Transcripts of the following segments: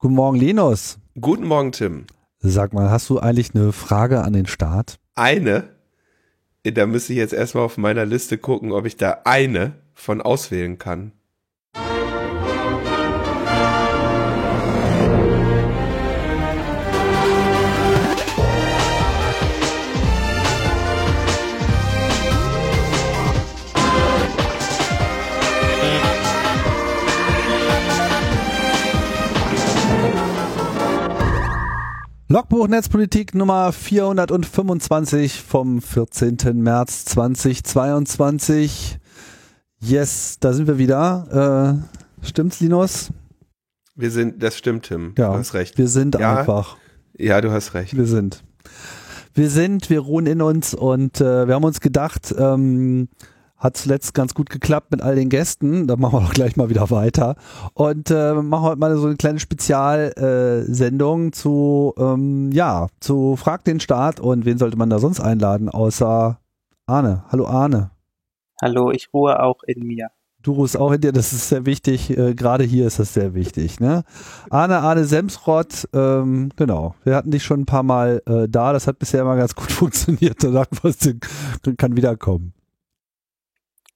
Guten Morgen, Linus. Guten Morgen, Tim. Sag mal, hast du eigentlich eine Frage an den Staat? Eine? Da müsste ich jetzt erstmal auf meiner Liste gucken, ob ich da eine von auswählen kann. Logbuch Netzpolitik Nummer 425 vom 14. März 2022. Yes, da sind wir wieder. Äh, stimmt's, Linus? Wir sind, das stimmt, Tim. Ja, du hast recht. Wir sind Ja. einfach. Ja, du hast recht. Wir sind. Wir sind, wir ruhen in uns und äh, wir haben uns gedacht, ähm, hat zuletzt ganz gut geklappt mit all den Gästen. Da machen wir doch gleich mal wieder weiter. Und äh, machen heute mal so eine kleine Spezialsendung äh, zu, ähm, ja, zu Frag den Staat und wen sollte man da sonst einladen, außer Arne. Hallo Arne. Hallo, ich ruhe auch in mir. Du ruhst auch in dir, das ist sehr wichtig. Äh, Gerade hier ist das sehr wichtig. Ne? Arne, Arne Semsrott, ähm, genau. Wir hatten dich schon ein paar Mal äh, da. Das hat bisher immer ganz gut funktioniert. Da wir, es kann wiederkommen.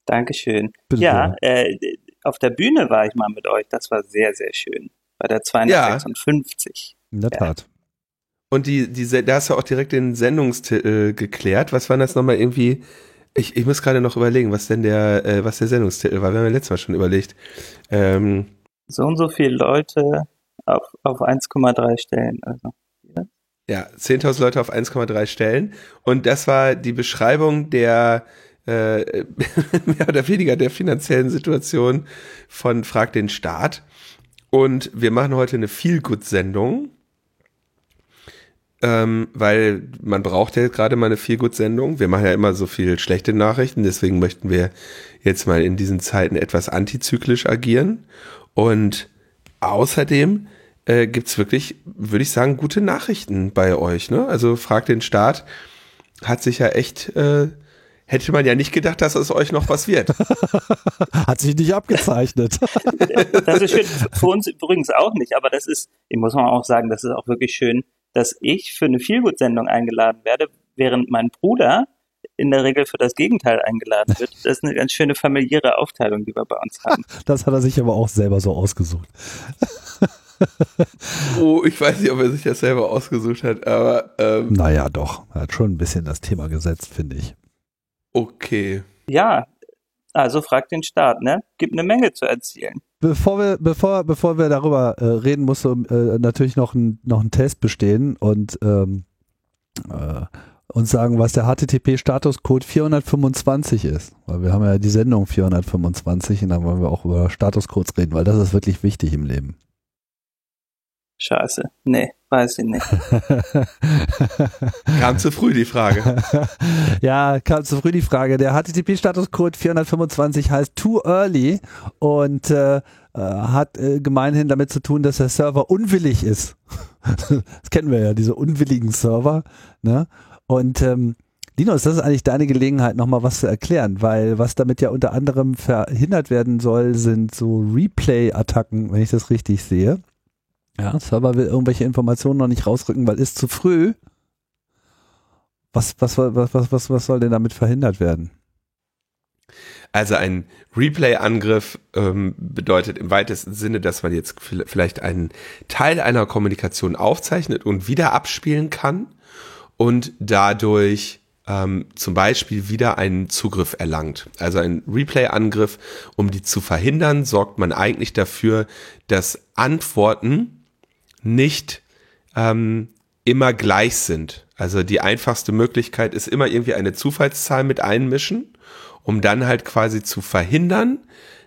Dankeschön. Bitte ja, äh, auf der Bühne war ich mal mit euch. Das war sehr, sehr schön. Bei der 256. In der Ja. Tat. Und die, diese, da hast du auch direkt den Sendungstitel geklärt. Was war das nochmal irgendwie? Ich, ich muss gerade noch überlegen, was denn der, äh, was der Sendungstitel war. Wir haben ja letztes Mal schon überlegt. Ähm, So und so viele Leute auf, auf 1,3 Stellen. Also. ja, 10.000 Leute auf 1,3 Stellen. Und das war die Beschreibung der, äh, mehr oder weniger der finanziellen Situation von Frag den Staat. Und wir machen heute eine Feel-Good-Sendung. Ähm, weil man braucht ja gerade mal eine Feel-Good-Sendung. Wir machen ja immer so viel schlechte Nachrichten, deswegen möchten wir jetzt mal in diesen Zeiten etwas antizyklisch agieren. Und außerdem äh, gibt's wirklich, würde ich sagen, gute Nachrichten bei euch. Ne? Also Frag den Staat hat sich ja echt, äh, hätte man ja nicht gedacht, dass es euch noch was wird. Hat sich nicht abgezeichnet. Das ist schön. Für uns übrigens auch nicht, aber das ist, ich muss man auch sagen, das ist auch wirklich schön, dass ich für eine Feelgood-Sendung eingeladen werde, während mein Bruder in der Regel für das Gegenteil eingeladen wird. Das ist eine ganz schöne familiäre Aufteilung, die wir bei uns haben. Das hat er sich aber auch selber so ausgesucht. oh, ich weiß nicht, ob er sich das selber ausgesucht hat, aber ähm, Naja, doch. Er hat schon ein bisschen das Thema gesetzt, finde ich. Okay. Ja, also frag den Staat, ne? Gibt eine Menge zu erzählen. Bevor wir, bevor, bevor wir darüber äh, reden, muss äh, natürlich noch ein, noch ein Test bestehen und ähm, äh, uns sagen, was der HTTP-Statuscode 425 ist. Weil wir haben ja die Sendung 425 und dann wollen wir auch über Statuscodes reden, weil das ist wirklich wichtig im Leben. Scheiße. Nee, weiß ich nicht. Kam zu früh die Frage. ja, kam zu früh die Frage. Der HTTP-Statuscode 425 heißt Too Early und äh, äh, hat äh, gemeinhin damit zu tun, dass der Server unwillig ist. das kennen wir ja, diese unwilligen Server. Ne? Und ähm, Linus, das ist eigentlich deine Gelegenheit, nochmal was zu erklären, weil was damit ja unter anderem verhindert werden soll, sind so Replay-Attacken, wenn ich das richtig sehe. Ja, Server will irgendwelche Informationen noch nicht rausrücken, weil ist zu früh. Was, was, was, was, was, was soll denn damit verhindert werden? Also ein Replay-Angriff ähm, bedeutet im weitesten Sinne, dass man jetzt vielleicht einen Teil einer Kommunikation aufzeichnet und wieder abspielen kann und dadurch ähm, zum Beispiel wieder einen Zugriff erlangt. Also ein Replay-Angriff, um die zu verhindern, sorgt man eigentlich dafür, dass Antworten nicht ähm, immer gleich sind. Also die einfachste Möglichkeit ist immer irgendwie eine Zufallszahl mit einmischen, um dann halt quasi zu verhindern,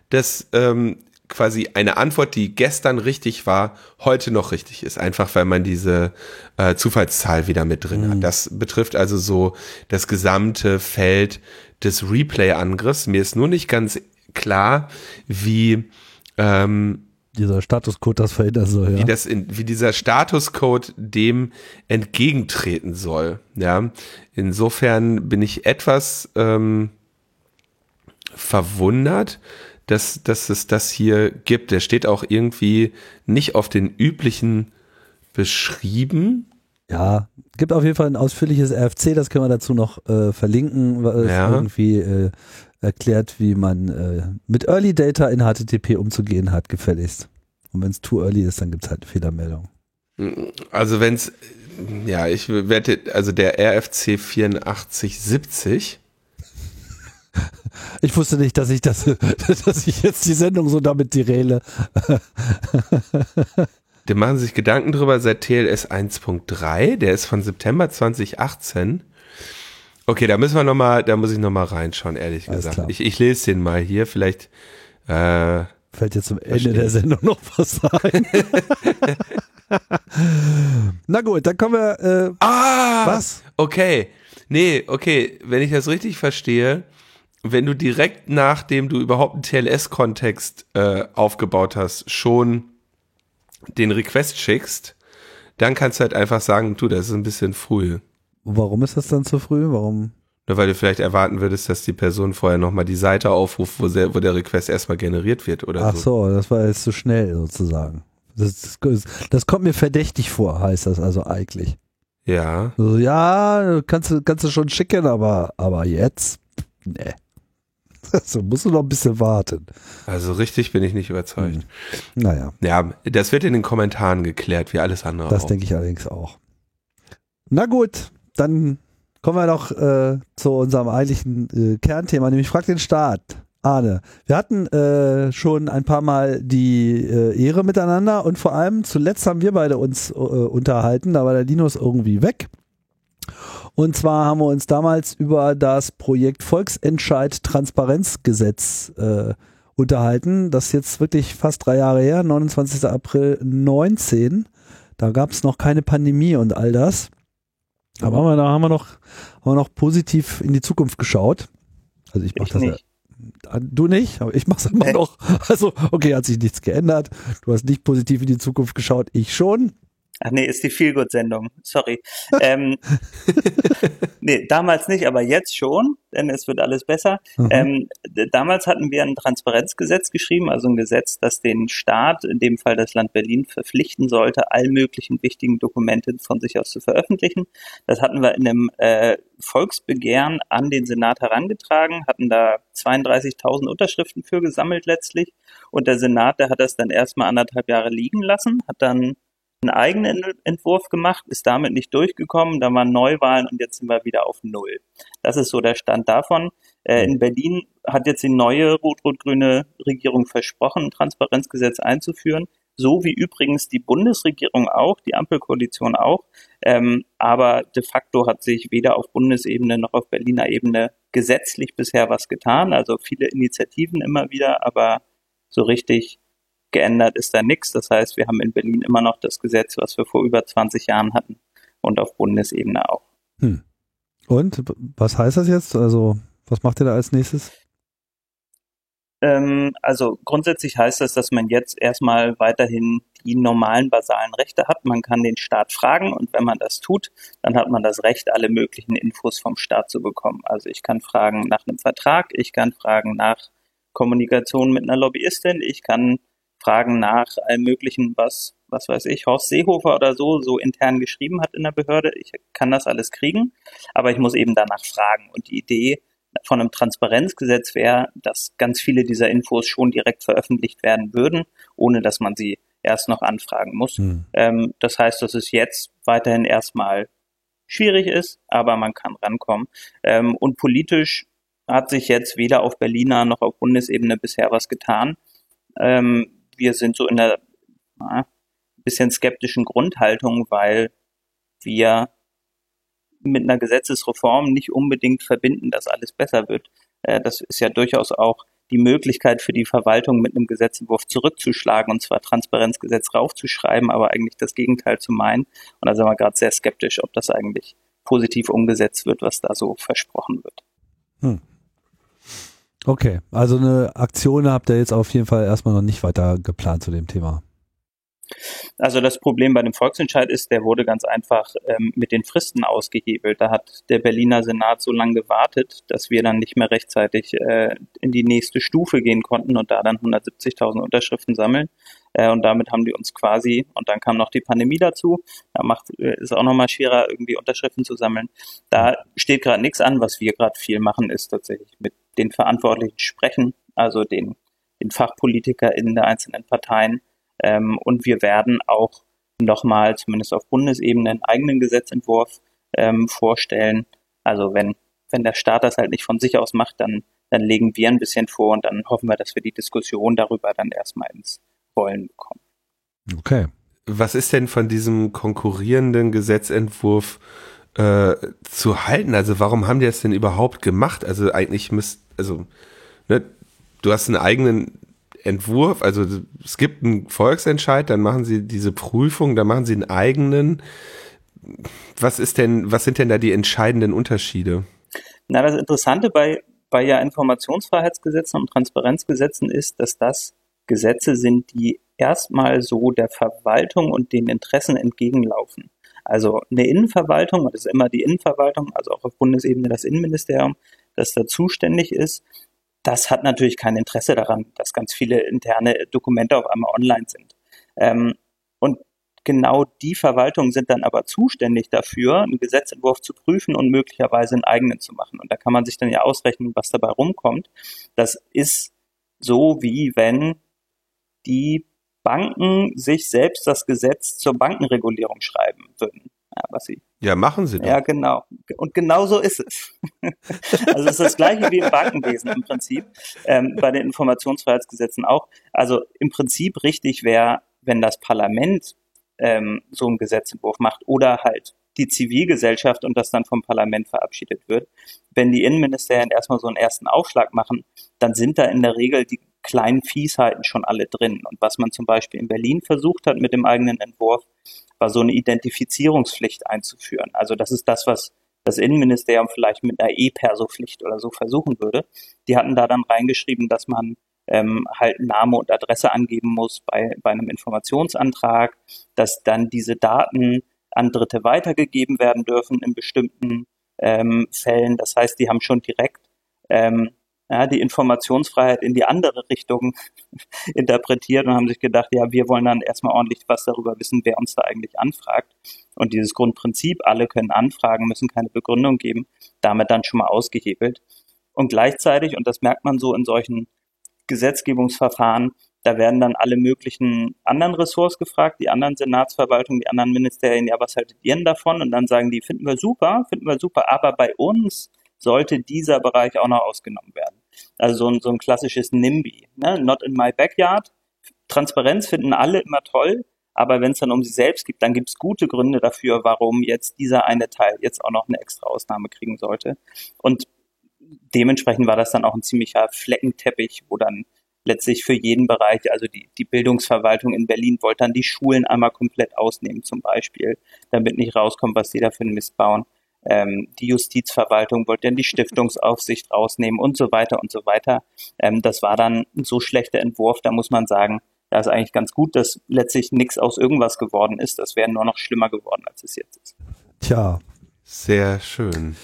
dass ähm, quasi eine Antwort, die gestern richtig war, heute noch richtig ist. Einfach weil man diese äh, Zufallszahl wieder mit drin hat. Das betrifft also so das gesamte Feld des Replay-Angriffs. Mir ist nur nicht ganz klar, wie ähm, Dieser Statuscode das verhindern soll, ja. wie das in, wie dieser Statuscode dem entgegentreten soll. Ja, insofern bin ich etwas ähm, verwundert, dass, dass es das hier gibt. Der steht auch irgendwie nicht auf den üblichen beschrieben. Ja, gibt auf jeden Fall ein ausführliches RFC, das können wir dazu noch äh, verlinken, was Ja. irgendwie äh, erklärt, wie man äh, mit Early Data in HTTP umzugehen hat, gefälligst. Und wenn es too early ist, dann gibt es halt eine Fehlermeldung. Also wenn es, ja, ich wette, also der RFC 8470, Ich wusste nicht, dass ich das, dass ich jetzt die Sendung so damit deraile. da machen sich Gedanken drüber seit TLS 1.3, der ist von September 2018. Okay, da müssen wir noch mal, da muss ich noch mal reinschauen, ehrlich Alles gesagt. klar. Ich, ich lese den mal hier, vielleicht äh, Fällt jetzt zum Ende der Sendung noch was ein. Na gut, dann kommen wir. Äh, Ah! was? Okay. Nee, okay, wenn ich das richtig verstehe, wenn du direkt nachdem du überhaupt einen TLS-Kontext äh, aufgebaut hast, schon den Request schickst, dann kannst du halt einfach sagen, du, das ist ein bisschen früh. Warum ist das dann zu früh? Warum? Nur weil du vielleicht erwarten würdest, dass die Person vorher nochmal die Seite aufruft, wo, sehr, wo der Request erstmal generiert wird oder Ach so. so, das war jetzt zu schnell sozusagen. Das, das, das kommt mir verdächtig vor, heißt das also eigentlich. Ja. So, ja, kannst du, kannst du schon schicken, aber, aber jetzt? Nee. So musst du noch ein bisschen warten. Also richtig bin ich nicht überzeugt. Hm. Naja, Ja, das wird in den Kommentaren geklärt, wie alles andere das auch. denke ich allerdings auch. Na gut, dann kommen wir noch äh, zu unserem eigentlichen äh, Kernthema, nämlich Frag den Staat. Arne, wir hatten äh, schon ein paar Mal die äh, Ehre miteinander und vor allem zuletzt haben wir beide uns äh, unterhalten, da war der Linus irgendwie weg. Und zwar haben wir uns damals über das Projekt Volksentscheid Transparenzgesetz äh, unterhalten. Das ist jetzt wirklich fast drei Jahre her, 29. April 19. Da gab es noch keine Pandemie und all das. Aber haben wir, da haben wir, noch, haben wir noch positiv in die Zukunft geschaut. Also ich mache Ich das ja. nicht. Du nicht, aber ich mache es immer Nee. noch. Also, okay, hat sich nichts geändert. Du hast nicht positiv in die Zukunft geschaut, ich schon. Ach nee, ist die Feelgood-Sendung. Sorry. ähm, nee, damals nicht, aber jetzt schon, denn es wird alles besser. Mhm. Ähm, damals hatten wir ein Transparenzgesetz geschrieben, also ein Gesetz, das den Staat, in dem Fall das Land Berlin, verpflichten sollte, all möglichen wichtigen Dokumente von sich aus zu veröffentlichen. Das hatten wir in einem äh, Volksbegehren an den Senat herangetragen, hatten da 32.000 Unterschriften für gesammelt letztlich. Und der Senat, der hat das dann erstmal anderthalb Jahre liegen lassen, hat dann einen eigenen Entwurf gemacht, ist damit nicht durchgekommen, da waren Neuwahlen und jetzt sind wir wieder auf Null. Das ist so der Stand davon. Äh, in Berlin hat jetzt die neue rot-rot-grüne Regierung versprochen, ein Transparenzgesetz einzuführen, so wie übrigens die Bundesregierung auch, die Ampelkoalition auch. Ähm, aber de facto hat sich weder auf Bundesebene noch auf Berliner Ebene gesetzlich bisher was getan. Also viele Initiativen immer wieder, aber so richtig geändert ist da nichts. Das heißt, wir haben in Berlin immer noch das Gesetz, was wir vor über 20 Jahren hatten und auf Bundesebene auch. Und b- was heißt das jetzt? Also, was macht ihr da als nächstes? Ähm, also grundsätzlich heißt das, dass man jetzt erstmal weiterhin die normalen basalen Rechte hat. Man kann den Staat fragen und wenn man das tut, dann hat man das Recht, alle möglichen Infos vom Staat zu bekommen. Also ich kann fragen nach einem Vertrag, ich kann fragen nach Kommunikation mit einer Lobbyistin, ich kann fragen nach allem möglichen, was, was weiß ich, Horst Seehofer oder so, so intern geschrieben hat in der Behörde. Ich kann das alles kriegen, aber ich muss eben danach fragen. Und die Idee von einem Transparenzgesetz wäre, dass ganz viele dieser Infos schon direkt veröffentlicht werden würden, ohne dass man sie erst noch anfragen muss. Hm. Ähm, das heißt, dass es jetzt weiterhin erstmal schwierig ist, aber man kann rankommen. Ähm, und politisch hat sich jetzt weder auf Berliner noch auf Bundesebene bisher was getan. Ähm, wir sind so in einer na, bisschen skeptischen Grundhaltung, weil wir mit einer Gesetzesreform nicht unbedingt verbinden, dass alles besser wird. Äh, das ist ja durchaus auch die Möglichkeit für die Verwaltung mit einem Gesetzentwurf zurückzuschlagen und zwar Transparenzgesetz raufzuschreiben, aber eigentlich das Gegenteil zu meinen. Und da sind wir gerade sehr skeptisch, ob das eigentlich positiv umgesetzt wird, was da so versprochen wird. Okay, also eine Aktion habt ihr jetzt auf jeden Fall erstmal noch nicht weiter geplant zu dem Thema. Also das Problem bei dem Volksentscheid ist, der wurde ganz einfach ähm, mit den Fristen ausgehebelt. Da hat der Berliner Senat so lange gewartet, dass wir dann nicht mehr rechtzeitig äh, in die nächste Stufe gehen konnten und da dann 170.000 Unterschriften sammeln. Äh, und damit haben die uns quasi, und dann kam noch die Pandemie dazu, da macht äh, ist auch nochmal schwerer, irgendwie Unterschriften zu sammeln. Da steht gerade nichts an. Was wir gerade viel machen, ist tatsächlich mit den Verantwortlichen sprechen, also den, den FachpolitikerInnen der einzelnen Parteien ähm, und wir werden auch nochmal, zumindest auf Bundesebene, einen eigenen Gesetzentwurf ähm, vorstellen. Also wenn, wenn der Staat das halt nicht von sich aus macht, dann, dann legen wir ein bisschen vor und dann hoffen wir, dass wir die Diskussion darüber dann erstmal ins Rollen bekommen. Okay. Was ist denn von diesem konkurrierenden Gesetzentwurf äh, zu halten? Also warum haben die das denn überhaupt gemacht? Also eigentlich müsst, also ne, du hast einen eigenen Entwurf, also es gibt einen Volksentscheid, dann machen sie diese Prüfung, dann machen sie einen eigenen. Was ist denn, was sind denn da die entscheidenden Unterschiede? Na, das Interessante bei, bei ja Informationsfreiheitsgesetzen und Transparenzgesetzen ist, dass das Gesetze sind, die erstmal so der Verwaltung und den Interessen entgegenlaufen. Also eine Innenverwaltung, das ist immer die Innenverwaltung, also auch auf Bundesebene das Innenministerium, das da zuständig ist, das hat natürlich kein Interesse daran, dass ganz viele interne Dokumente auf einmal online sind. Ähm, und genau die Verwaltungen sind dann aber zuständig dafür, einen Gesetzentwurf zu prüfen und möglicherweise einen eigenen zu machen. Und da kann man sich dann ja ausrechnen, was dabei rumkommt. Das ist so, wie wenn die Banken sich selbst das Gesetz zur Bankenregulierung schreiben würden. Ja, was sie ja, machen sie doch. Ja, genau. Und genau so ist es. also es ist das gleiche wie im Bankenwesen im Prinzip, ähm, bei den Informationsfreiheitsgesetzen auch. Also im Prinzip richtig wäre, wenn das Parlament ähm, so einen Gesetzentwurf macht oder halt die Zivilgesellschaft und das dann vom Parlament verabschiedet wird. Wenn die Innenministerien erstmal so einen ersten Aufschlag machen, dann sind da in der Regel die kleinen Fiesheiten schon alle drin. Und was man zum Beispiel in Berlin versucht hat mit dem eigenen Entwurf, war so eine Identifizierungspflicht einzuführen. Also das ist das, was das Innenministerium vielleicht mit einer E-Perso-Pflicht oder so versuchen würde. Die hatten da dann reingeschrieben, dass man ähm, halt Name und Adresse angeben muss bei, bei einem Informationsantrag, dass dann diese Daten an Dritte weitergegeben werden dürfen in bestimmten ähm, Fällen. Das heißt, die haben schon direkt ähm, ja, die Informationsfreiheit in die andere Richtung interpretiert und haben sich gedacht, ja, wir wollen dann erstmal ordentlich was darüber wissen, wer uns da eigentlich anfragt. Und dieses Grundprinzip, alle können anfragen, müssen keine Begründung geben, damit dann schon mal ausgehebelt. Und gleichzeitig, und das merkt man so in solchen Gesetzgebungsverfahren, da werden dann alle möglichen anderen Ressorts gefragt, die anderen Senatsverwaltungen, die anderen Ministerien, ja, was haltet ihr denn davon? Und dann sagen die, finden wir super, finden wir super, aber bei uns sollte dieser Bereich auch noch ausgenommen werden. Also so ein, so ein klassisches NIMBY, ne? not in my backyard. Transparenz finden alle immer toll, aber wenn es dann um sie selbst geht, dann gibt es gute Gründe dafür, warum jetzt dieser eine Teil jetzt auch noch eine extra Ausnahme kriegen sollte. Und dementsprechend war das dann auch ein ziemlicher Fleckenteppich, wo dann letztlich für jeden Bereich, also die, die Bildungsverwaltung in Berlin wollte dann die Schulen einmal komplett ausnehmen zum Beispiel, damit nicht rauskommt, was die da für einen Mist bauen ähm, die Justizverwaltung wollte dann die Stiftungsaufsicht rausnehmen und so weiter und so weiter. Ähm, das war dann ein so schlechter Entwurf, da muss man sagen, da ist eigentlich ganz gut, dass letztlich nichts aus irgendwas geworden ist. Das wäre nur noch schlimmer geworden, als es jetzt ist. Tja. Sehr schön.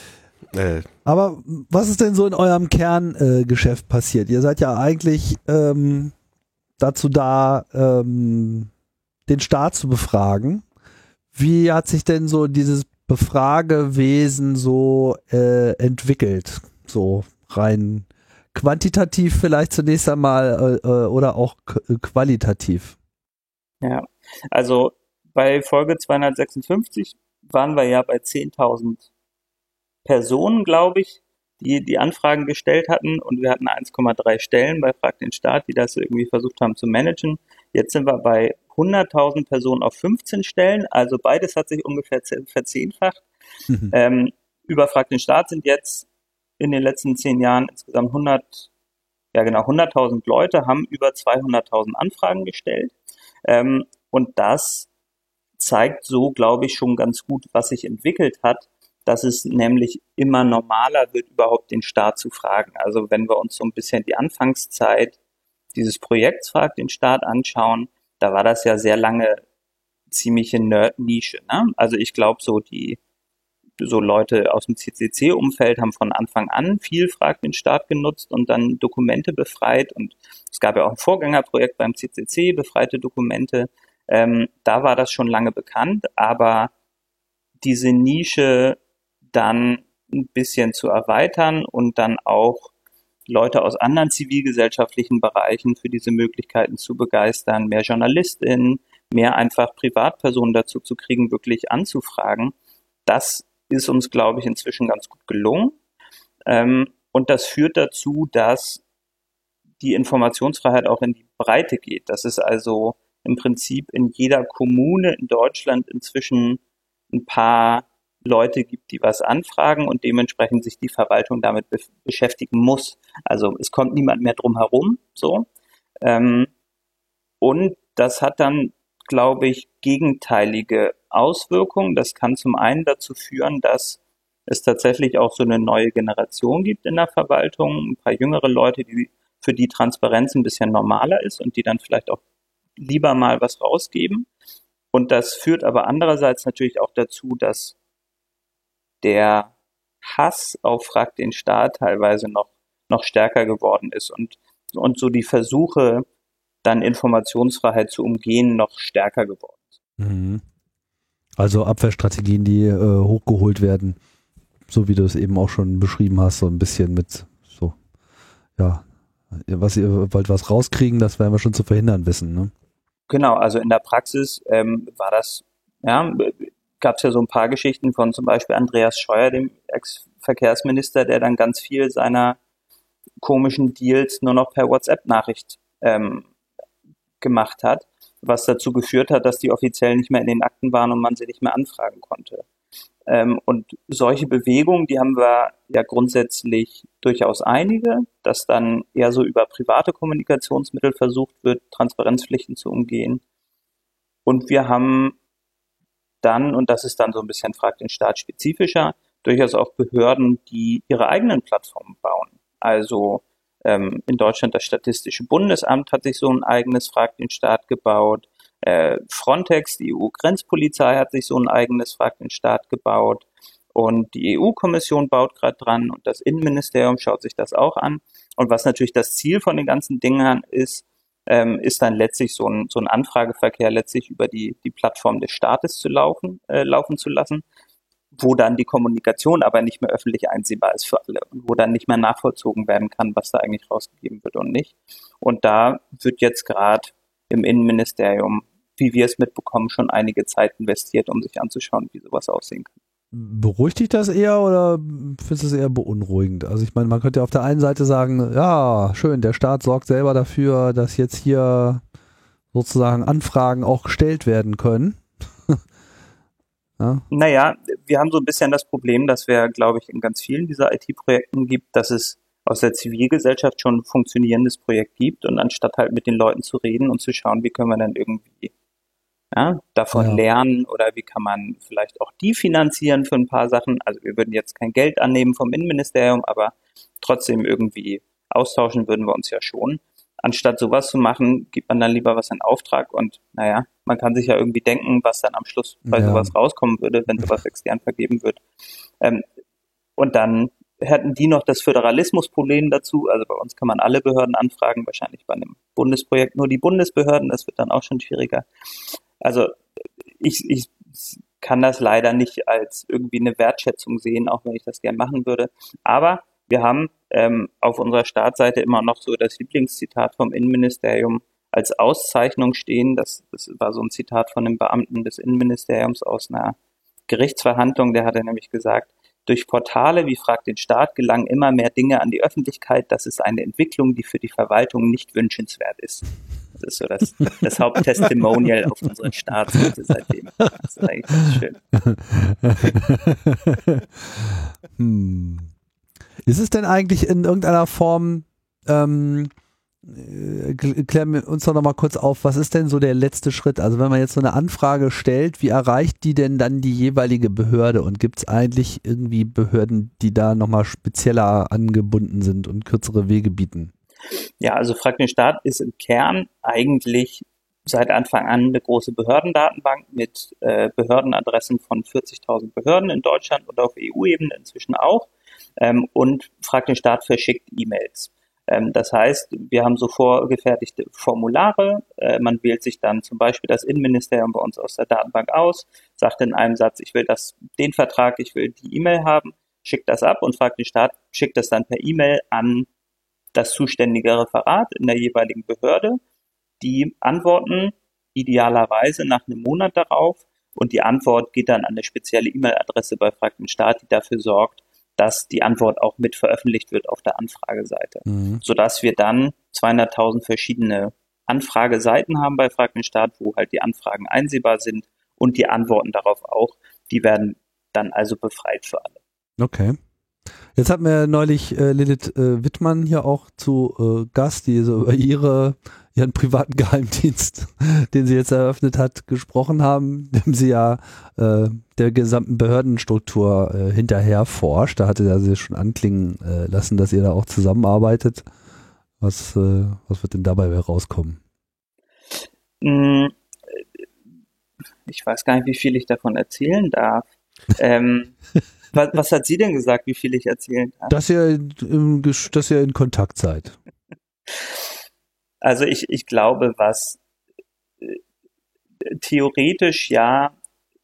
Äh. Aber was ist denn so in eurem Kerngeschäft äh, passiert? Ihr seid ja eigentlich ähm, dazu da, ähm, den Staat zu befragen. Wie hat sich denn so dieses Befragewesen so äh, entwickelt? So rein quantitativ vielleicht zunächst einmal äh, äh oder auch qualitativ? Ja, also bei Folge 256 waren wir ja bei 10.000 Personen, glaube ich, die die Anfragen gestellt hatten und wir hatten 1,3 Stellen bei Frag den Staat, die das irgendwie versucht haben zu managen. Jetzt sind wir bei 100.000 Personen auf 15 Stellen, also beides hat sich ungefähr verzehnfacht. Mhm. Ähm, über Frag den Staat sind jetzt in den letzten zehn Jahren insgesamt 100, ja genau, 100.000 Leute haben über 200.000 Anfragen gestellt. Ähm, und das zeigt so, glaube ich, schon ganz gut, was sich entwickelt hat, dass es nämlich immer normaler wird, überhaupt den Staat zu fragen. Also wenn wir uns so ein bisschen die Anfangszeit dieses Projekts Frag den Staat anschauen, da war das ja sehr lange ziemliche Nerd-Nische. Ne? Also ich glaube, so die so Leute aus dem CCC-Umfeld haben von Anfang an viel Frag den Staat genutzt und dann Dokumente befreit. Und es gab ja auch ein Vorgängerprojekt beim CCC, befreite Dokumente. Ähm, da war das schon lange bekannt, aber diese Nische dann ein bisschen zu erweitern und dann auch Leute aus anderen zivilgesellschaftlichen Bereichen für diese Möglichkeiten zu begeistern, mehr JournalistInnen, mehr einfach Privatpersonen dazu zu kriegen, wirklich anzufragen. Das ist uns, glaube ich, inzwischen ganz gut gelungen. Ähm, und das führt dazu, dass die Informationsfreiheit auch in die Breite geht. Das ist also im Prinzip in jeder Kommune in Deutschland inzwischen ein paar Leute gibt, die was anfragen und dementsprechend sich die Verwaltung damit be beschäftigen muss. Also es kommt niemand mehr drum herum, so. Ähm, und das hat dann, glaube ich, gegenteilige Auswirkungen. Das kann zum einen dazu führen, dass es tatsächlich auch so eine neue Generation gibt in der Verwaltung, ein paar jüngere Leute, die für die Transparenz ein bisschen normaler ist und die dann vielleicht auch lieber mal was rausgeben. Und das führt aber andererseits natürlich auch dazu, dass der Hass auf Frag den Staat teilweise noch, noch stärker geworden ist und, und so die Versuche, dann Informationsfreiheit zu umgehen, noch stärker geworden ist. Mhm. Also Abwehrstrategien, die äh, hochgeholt werden, so wie du es eben auch schon beschrieben hast, so ein bisschen mit so, ja, was ihr wollt was rauskriegen, das werden wir schon zu verhindern wissen. Ne? Genau, also in der Praxis ähm, war das, ja, gab es ja so ein paar Geschichten von zum Beispiel Andreas Scheuer, dem Ex-Verkehrsminister, der dann ganz viel seiner komischen Deals nur noch per WhatsApp-Nachricht ähm, gemacht hat, was dazu geführt hat, dass die offiziell nicht mehr in den Akten waren und man sie nicht mehr anfragen konnte. Ähm, und solche Bewegungen, die haben wir ja grundsätzlich durchaus einige, dass dann eher so über private Kommunikationsmittel versucht wird, Transparenzpflichten zu umgehen. Und wir haben dann, und das ist dann so ein bisschen fragt den Staat spezifischer, durchaus auch Behörden, die ihre eigenen Plattformen bauen. Also ähm, in Deutschland das Statistische Bundesamt hat sich so ein eigenes Frag den Staat gebaut. Äh, Frontex, die EU-Grenzpolizei, hat sich so ein eigenes Frag den Staat gebaut. Und die EU-Kommission baut gerade dran und das Innenministerium schaut sich das auch an. Und was natürlich das Ziel von den ganzen Dingern ist, ähm, ist dann letztlich so ein, so ein Anfrageverkehr letztlich über die, die Plattform des Staates zu laufen, äh, laufen zu lassen, wo dann die Kommunikation aber nicht mehr öffentlich einsehbar ist für alle und wo dann nicht mehr nachvollzogen werden kann, was da eigentlich rausgegeben wird und nicht. Und da wird jetzt gerade im Innenministerium, wie wir es mitbekommen, schon einige Zeit investiert, um sich anzuschauen, wie sowas aussehen kann. Beruhigt dich das eher oder findest du es eher beunruhigend? Also ich meine, man könnte ja auf der einen Seite sagen, ja, schön, der Staat sorgt selber dafür, dass jetzt hier sozusagen Anfragen auch gestellt werden können. ja. Naja, wir haben so ein bisschen das Problem, dass wir, glaube ich, in ganz vielen dieser IT-Projekten gibt, dass es aus der Zivilgesellschaft schon ein funktionierendes Projekt gibt und anstatt halt mit den Leuten zu reden und zu schauen, wie können wir dann irgendwie ja, davon ja. lernen oder wie kann man vielleicht auch die finanzieren für ein paar Sachen. Also wir würden jetzt kein Geld annehmen vom Innenministerium, aber trotzdem irgendwie austauschen würden wir uns ja schon. Anstatt sowas zu machen, gibt man dann lieber was in Auftrag und naja, man kann sich ja irgendwie denken, was dann am Schluss bei ja. sowas rauskommen würde, wenn sowas extern vergeben wird. Ähm, und dann hätten die noch das Föderalismusproblem dazu. Also bei uns kann man alle Behörden anfragen, wahrscheinlich bei einem Bundesprojekt nur die Bundesbehörden. Das wird dann auch schon schwieriger. Also ich, ich kann das leider nicht als irgendwie eine Wertschätzung sehen, auch wenn ich das gern machen würde. Aber wir haben ähm, auf unserer Startseite immer noch so das Lieblingszitat vom Innenministerium als Auszeichnung stehen. Das, das war so ein Zitat von einem Beamten des Innenministeriums aus einer Gerichtsverhandlung. Der hatte nämlich gesagt, durch Portale wie Frag den Staat gelangen immer mehr Dinge an die Öffentlichkeit. Das ist eine Entwicklung, die für die Verwaltung nicht wünschenswert ist. Das ist so das, das Haupttestimonial auf unseren Staatsseite seitdem. Das ist eigentlich ganz schön. Hm. Ist es denn eigentlich in irgendeiner Form ähm, äh, klären wir uns doch noch mal kurz auf, was ist denn so der letzte Schritt? Also wenn man jetzt so eine Anfrage stellt, wie erreicht die denn dann die jeweilige Behörde? Und gibt es eigentlich irgendwie Behörden, die da nochmal spezieller angebunden sind und kürzere Wege bieten? Ja, also Frag den Staat ist im Kern eigentlich seit Anfang an eine große Behördendatenbank mit äh, Behördenadressen von 40.000 Behörden in Deutschland und auf EU-Ebene inzwischen auch ähm, und fragt den Staat verschickt E-Mails. Ähm, das heißt, wir haben so vorgefertigte Formulare. Äh, man wählt sich dann zum Beispiel das Innenministerium bei uns aus der Datenbank aus, sagt in einem Satz, ich will das, den Vertrag, ich will die E-Mail haben, schickt das ab und fragt den Staat, schickt das dann per E-Mail an das zuständige Referat in der jeweiligen Behörde. Die antworten idealerweise nach einem Monat darauf und die Antwort geht dann an eine spezielle E-Mail-Adresse bei Fragt den Staat, die dafür sorgt, dass die Antwort auch mit veröffentlicht wird auf der Anfrageseite, mhm. sodass wir dann 200.000 verschiedene Anfrageseiten haben bei Frag den Staat, wo halt die Anfragen einsehbar sind und die Antworten darauf auch. Die werden dann also befreit für alle. Okay. Jetzt hat mir neulich äh, Lilith äh, Wittmann hier auch zu äh, Gast, die so über ihre ihren privaten Geheimdienst, den sie jetzt eröffnet hat, gesprochen haben, dem sie ja äh, der gesamten Behördenstruktur äh, hinterher forscht. Da hatte sie schon anklingen äh, lassen, dass ihr da auch zusammenarbeitet. Was, äh, was wird denn dabei rauskommen? Mm, ich weiß gar nicht, wie viel ich davon erzählen darf. ähm, was, was, hat sie denn gesagt, wie viel ich erzählen darf? Dass ihr, dass ihr in Kontakt seid. Also ich, ich glaube, was äh, theoretisch ja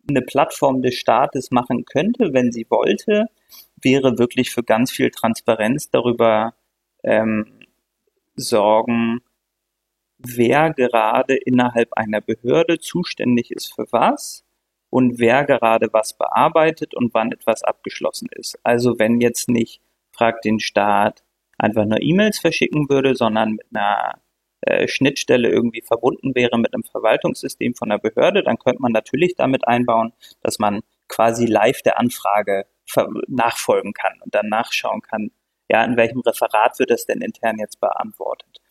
eine Plattform des Staates machen könnte, wenn sie wollte, wäre wirklich für ganz viel Transparenz darüber ähm, sorgen, wer gerade innerhalb einer Behörde zuständig ist für was und wer gerade was bearbeitet und wann etwas abgeschlossen ist. Also wenn jetzt nicht, fragt den Staat, einfach nur E-Mails verschicken würde, sondern mit einer äh, Schnittstelle irgendwie verbunden wäre mit einem Verwaltungssystem von der Behörde, dann könnte man natürlich damit einbauen, dass man quasi live der Anfrage nachfolgen kann und dann nachschauen kann, ja, in welchem Referat wird das denn intern jetzt beantwortet.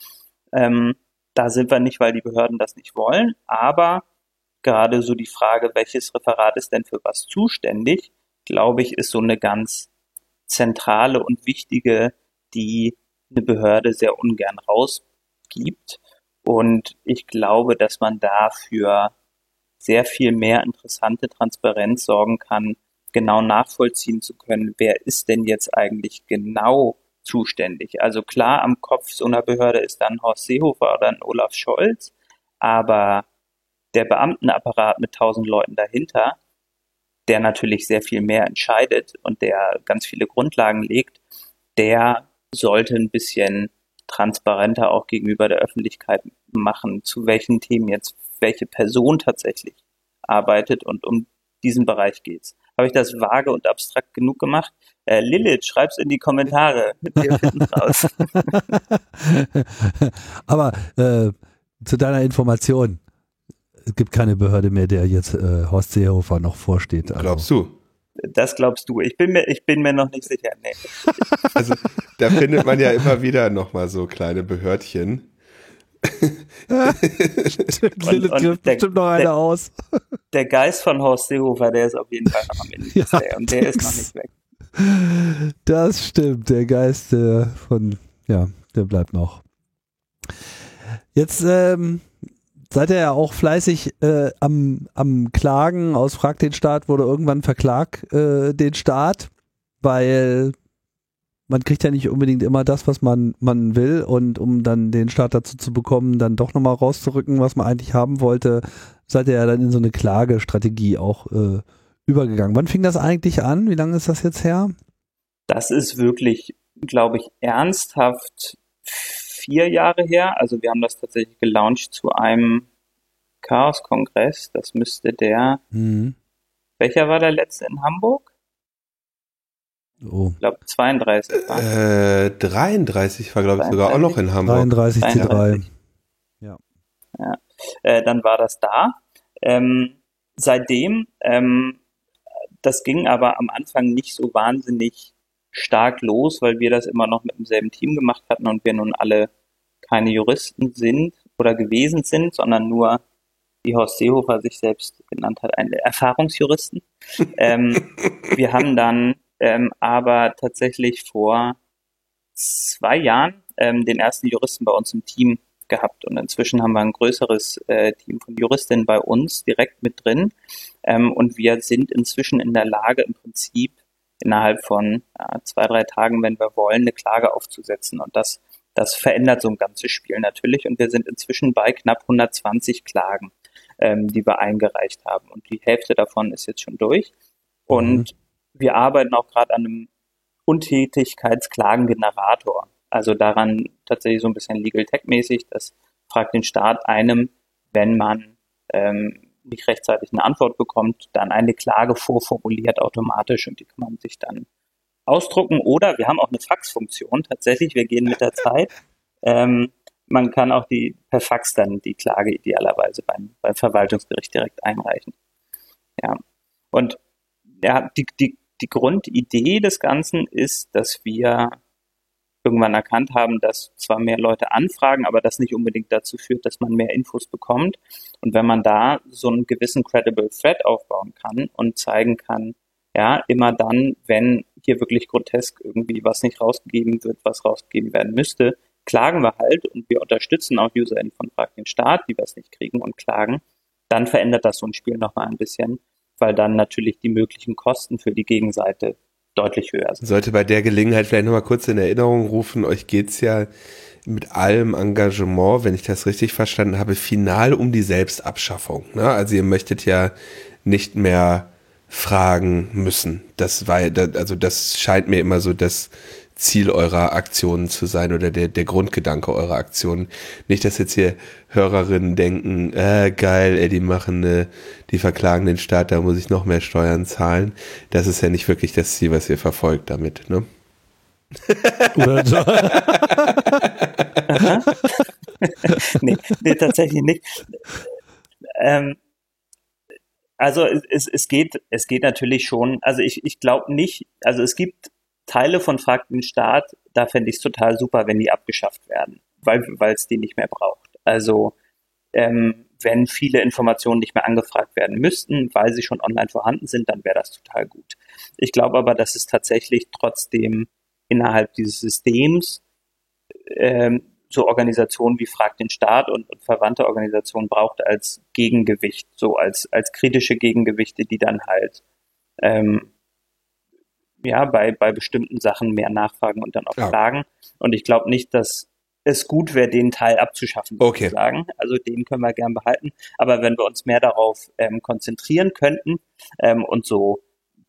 Ähm, da sind wir nicht, weil die Behörden das nicht wollen, aber gerade so die Frage, welches Referat ist denn für was zuständig, glaube ich, ist so eine ganz zentrale und wichtige, die eine Behörde sehr ungern raus gibt. Und ich glaube, dass man dafür sehr viel mehr interessante Transparenz sorgen kann, genau nachvollziehen zu können, wer ist denn jetzt eigentlich genau zuständig. Also klar, am Kopf so einer Behörde ist dann Horst Seehofer oder ein Olaf Scholz, aber der Beamtenapparat mit tausend Leuten dahinter, der natürlich sehr viel mehr entscheidet und der ganz viele Grundlagen legt, der sollte ein bisschen transparenter auch gegenüber der Öffentlichkeit machen, zu welchen Themen jetzt welche Person tatsächlich arbeitet und um diesen Bereich geht's. Habe ich das vage und abstrakt genug gemacht? Äh, Lilith, schreib's in die Kommentare. Wir raus. Aber äh, zu deiner Information, es gibt keine Behörde mehr, der jetzt äh, Horst Seehofer noch vorsteht. Also. Glaubst du? Das glaubst du. Ich bin mir, ich bin mir noch nicht sicher. Nee. Also da findet man ja immer wieder nochmal so kleine Behördchen. Lilith trifft bestimmt noch einer aus. Der Geist von Horst Seehofer, der ist auf jeden Fall noch am Innenministerium. Ja, und der ist noch nicht weg. Das stimmt. Der Geist äh, von, ja, der bleibt noch. Jetzt ähm, seid ihr ja auch fleißig äh, am, am Klagen aus Frag den Staat, wurde irgendwann verklagt äh, den Staat, weil man kriegt ja nicht unbedingt immer das, was man, man will und um dann den Staat dazu zu bekommen, dann doch nochmal rauszurücken, was man eigentlich haben wollte, seid ihr ja dann in so eine Klagestrategie auch äh, übergegangen. Wann fing das eigentlich an? Wie lange ist das jetzt her? Das ist wirklich, glaube ich, ernsthaft vier Jahre her. Also wir haben das tatsächlich gelauncht zu einem Chaos-Kongress. Das müsste der, mhm. welcher war der letzte in Hamburg? Oh. Ich glaube 32 war. Äh, 33 war, glaube ich, sogar auch noch in Hamburg. 33 C3. Ja. ja. Äh, dann war das da. Ähm, seitdem, ähm, das ging aber am Anfang nicht so wahnsinnig stark los, weil wir das immer noch mit demselben Team gemacht hatten und wir nun alle keine Juristen sind oder gewesen sind, sondern nur, wie Horst Seehofer sich selbst genannt hat, ein Erfahrungsjuristen. ähm, wir haben dann ähm, aber tatsächlich vor zwei Jahren ähm, den ersten Juristen bei uns im Team gehabt. Und inzwischen haben wir ein größeres äh, Team von Juristinnen bei uns direkt mit drin. Ähm, und wir sind inzwischen in der Lage, im Prinzip innerhalb von ja, zwei, drei Tagen, wenn wir wollen, eine Klage aufzusetzen. Und das, das verändert so ein ganzes Spiel natürlich. Und wir sind inzwischen bei knapp 120 Klagen, ähm, die wir eingereicht haben. Und die Hälfte davon ist jetzt schon durch. Und mhm. wir arbeiten auch gerade an einem Untätigkeitsklagengenerator. Also daran tatsächlich so ein bisschen Legal Tech-mäßig. Das fragt den Staat einem, wenn man ähm, nicht rechtzeitig eine Antwort bekommt, dann eine Klage vorformuliert automatisch und die kann man sich dann ausdrucken. Oder wir haben auch eine Faxfunktion. Tatsächlich, wir gehen mit der Zeit. Ähm, man kann auch die per Fax dann die Klage idealerweise beim, beim Verwaltungsgericht direkt einreichen. Ja. Und ja, die, die, die Grundidee des Ganzen ist, dass wir irgendwann erkannt haben, dass zwar mehr Leute anfragen, aber das nicht unbedingt dazu führt, dass man mehr Infos bekommt. Und wenn man da so einen gewissen Credible Threat aufbauen kann und zeigen kann, ja, immer dann, wenn hier wirklich grotesk irgendwie was nicht rausgegeben wird, was rausgegeben werden müsste, klagen wir halt und wir unterstützen auch UserInnen von Frag den Staat, die was nicht kriegen und klagen, dann verändert das so ein Spiel nochmal ein bisschen, weil dann natürlich die möglichen Kosten für die Gegenseite deutlich höher sind. Sollte bei der Gelegenheit vielleicht nochmal kurz in Erinnerung rufen, euch geht's ja mit allem Engagement, wenn ich das richtig verstanden habe, final um die Selbstabschaffung. Ne? Also ihr möchtet ja nicht mehr fragen müssen. Das war, also das scheint mir immer so das Ziel eurer Aktionen zu sein oder der, der Grundgedanke eurer Aktionen. Nicht, dass jetzt hier Hörerinnen denken, äh, geil, ey, die machen, äh, die verklagen den Staat, da muss ich noch mehr Steuern zahlen. Das ist ja nicht wirklich das Ziel, was ihr verfolgt damit, ne? Oder so. nee, nee, tatsächlich nicht. Ähm, also es, es geht, es geht natürlich schon, also ich, ich glaube nicht, also es gibt Teile von Frag Staat, da fände ich es total super, wenn die abgeschafft werden, weil es die nicht mehr braucht. Also ähm, wenn viele Informationen nicht mehr angefragt werden müssten, weil sie schon online vorhanden sind, dann wäre das total gut. Ich glaube aber, dass es tatsächlich trotzdem innerhalb dieses Systems ähm, so Organisationen wie Frag den Staat und, und verwandte Organisationen braucht als Gegengewicht, so als, als kritische Gegengewichte, die dann halt ähm, ja, bei, bei bestimmten Sachen mehr nachfragen und dann auch ja. klagen. Und ich glaube nicht, dass es gut wäre, den Teil abzuschaffen, okay. sozusagen. Also den können wir gern behalten. Aber wenn wir uns mehr darauf ähm, konzentrieren könnten ähm, und so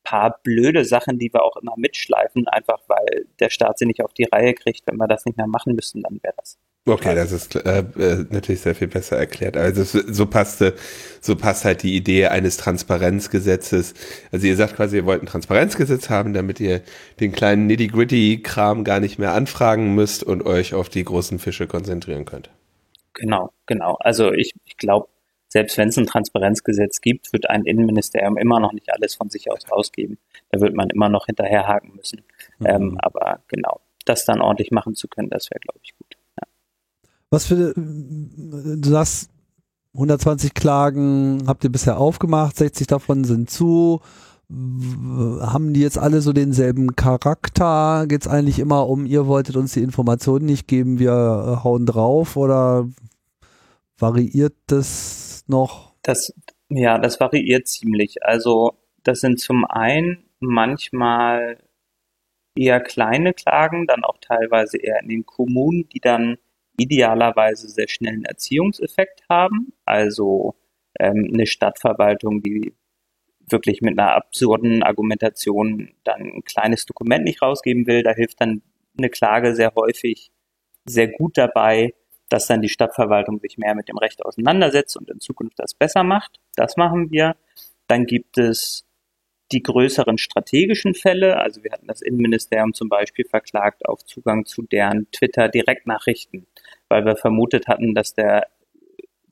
paar blöde Sachen, die wir auch immer mitschleifen, einfach weil der Staat sie nicht auf die Reihe kriegt, wenn wir das nicht mehr machen müssen, dann wäre das Okay, das ist äh, äh, natürlich sehr viel besser erklärt. Also so passte, so passt halt die Idee eines Transparenzgesetzes. Also ihr sagt quasi, ihr wollt ein Transparenzgesetz haben, damit ihr den kleinen Nitty-Gritty-Kram gar nicht mehr anfragen müsst und euch auf die großen Fische konzentrieren könnt. Genau, genau. Also ich, ich glaube, selbst wenn es ein Transparenzgesetz gibt, wird ein Innenministerium immer noch nicht alles von sich aus rausgeben. Da wird man immer noch hinterherhaken müssen. Mhm. Ähm, aber genau, das dann ordentlich machen zu können, das wäre, glaube ich, gut. Was für, du sagst, 120 Klagen habt ihr bisher aufgemacht, 60 davon sind zu. Haben die jetzt alle so denselben Charakter? Geht es eigentlich immer um, ihr wolltet uns die Informationen nicht geben, wir hauen drauf oder variiert das noch? Das, ja, das variiert ziemlich. Also das sind zum einen manchmal eher kleine Klagen, dann auch teilweise eher in den Kommunen, die dann idealerweise sehr schnell einen Erziehungseffekt haben. Also ähm, eine Stadtverwaltung, die wirklich mit einer absurden Argumentation dann ein kleines Dokument nicht rausgeben will, da hilft dann eine Klage sehr häufig sehr gut dabei, dass dann die Stadtverwaltung sich mehr mit dem Recht auseinandersetzt und in Zukunft das besser macht. Das machen wir. Dann gibt es die größeren strategischen Fälle, also wir hatten das Innenministerium zum Beispiel verklagt auf Zugang zu deren Twitter-Direktnachrichten, weil wir vermutet hatten, dass der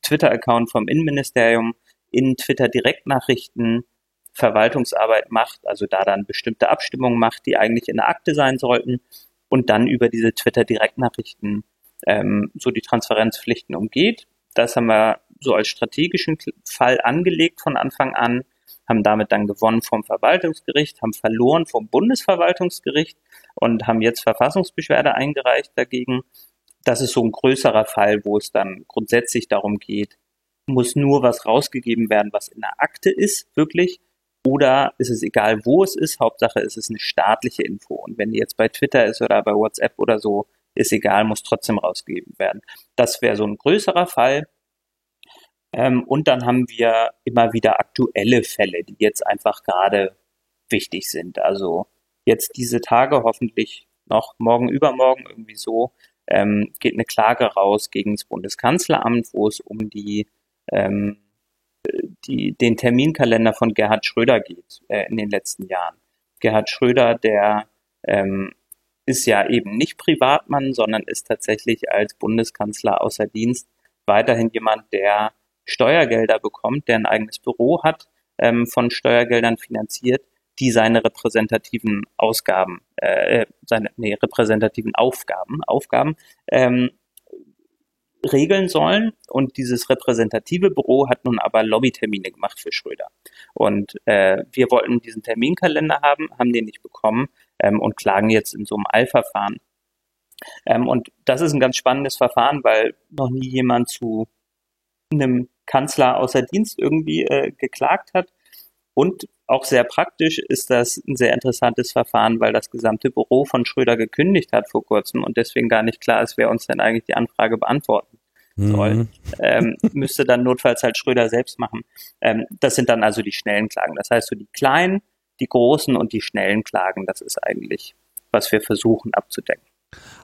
Twitter-Account vom Innenministerium in Twitter-Direktnachrichten Verwaltungsarbeit macht, also da dann bestimmte Abstimmungen macht, die eigentlich in der Akte sein sollten und dann über diese Twitter-Direktnachrichten ähm, so die Transparenzpflichten umgeht. Das haben wir so als strategischen Fall angelegt von Anfang an haben damit dann gewonnen vom Verwaltungsgericht, haben verloren vom Bundesverwaltungsgericht und haben jetzt Verfassungsbeschwerde eingereicht dagegen, das ist so ein größerer Fall, wo es dann grundsätzlich darum geht, muss nur was rausgegeben werden, was in der Akte ist, wirklich, oder ist es egal, wo es ist, Hauptsache ist es eine staatliche Info. Und wenn die jetzt bei Twitter ist oder bei WhatsApp oder so, ist egal, muss trotzdem rausgegeben werden. Das wäre so ein größerer Fall. Ähm, und dann haben wir immer wieder aktuelle Fälle, die jetzt einfach gerade wichtig sind. Also jetzt diese Tage hoffentlich noch morgen, übermorgen irgendwie so, ähm, geht eine Klage raus gegen das Bundeskanzleramt, wo es um die, ähm, die den Terminkalender von Gerhard Schröder geht äh, in den letzten Jahren. Gerhard Schröder, der ähm, ist ja eben nicht Privatmann, sondern ist tatsächlich als Bundeskanzler außer Dienst weiterhin jemand, der Steuergelder bekommt, der ein eigenes Büro hat, ähm, von Steuergeldern finanziert, die seine repräsentativen Ausgaben, äh, seine nee, repräsentativen Aufgaben, Aufgaben ähm, regeln sollen. Und dieses repräsentative Büro hat nun aber Lobbytermine gemacht für Schröder. Und äh, wir wollten diesen Terminkalender haben, haben den nicht bekommen ähm, und klagen jetzt in so einem Eilverfahren. Ähm, und das ist ein ganz spannendes Verfahren, weil noch nie jemand zu einem Kanzler außer Dienst irgendwie äh, geklagt hat. Und auch sehr praktisch ist das ein sehr interessantes Verfahren, weil das gesamte Büro von Schröder gekündigt hat vor kurzem und deswegen gar nicht klar ist, wer uns denn eigentlich die Anfrage beantworten soll. Mhm. Ähm, müsste dann notfalls halt Schröder selbst machen. Ähm, das sind dann also die schnellen Klagen. Das heißt, so die kleinen, die großen und die schnellen Klagen, das ist eigentlich, was wir versuchen abzudecken.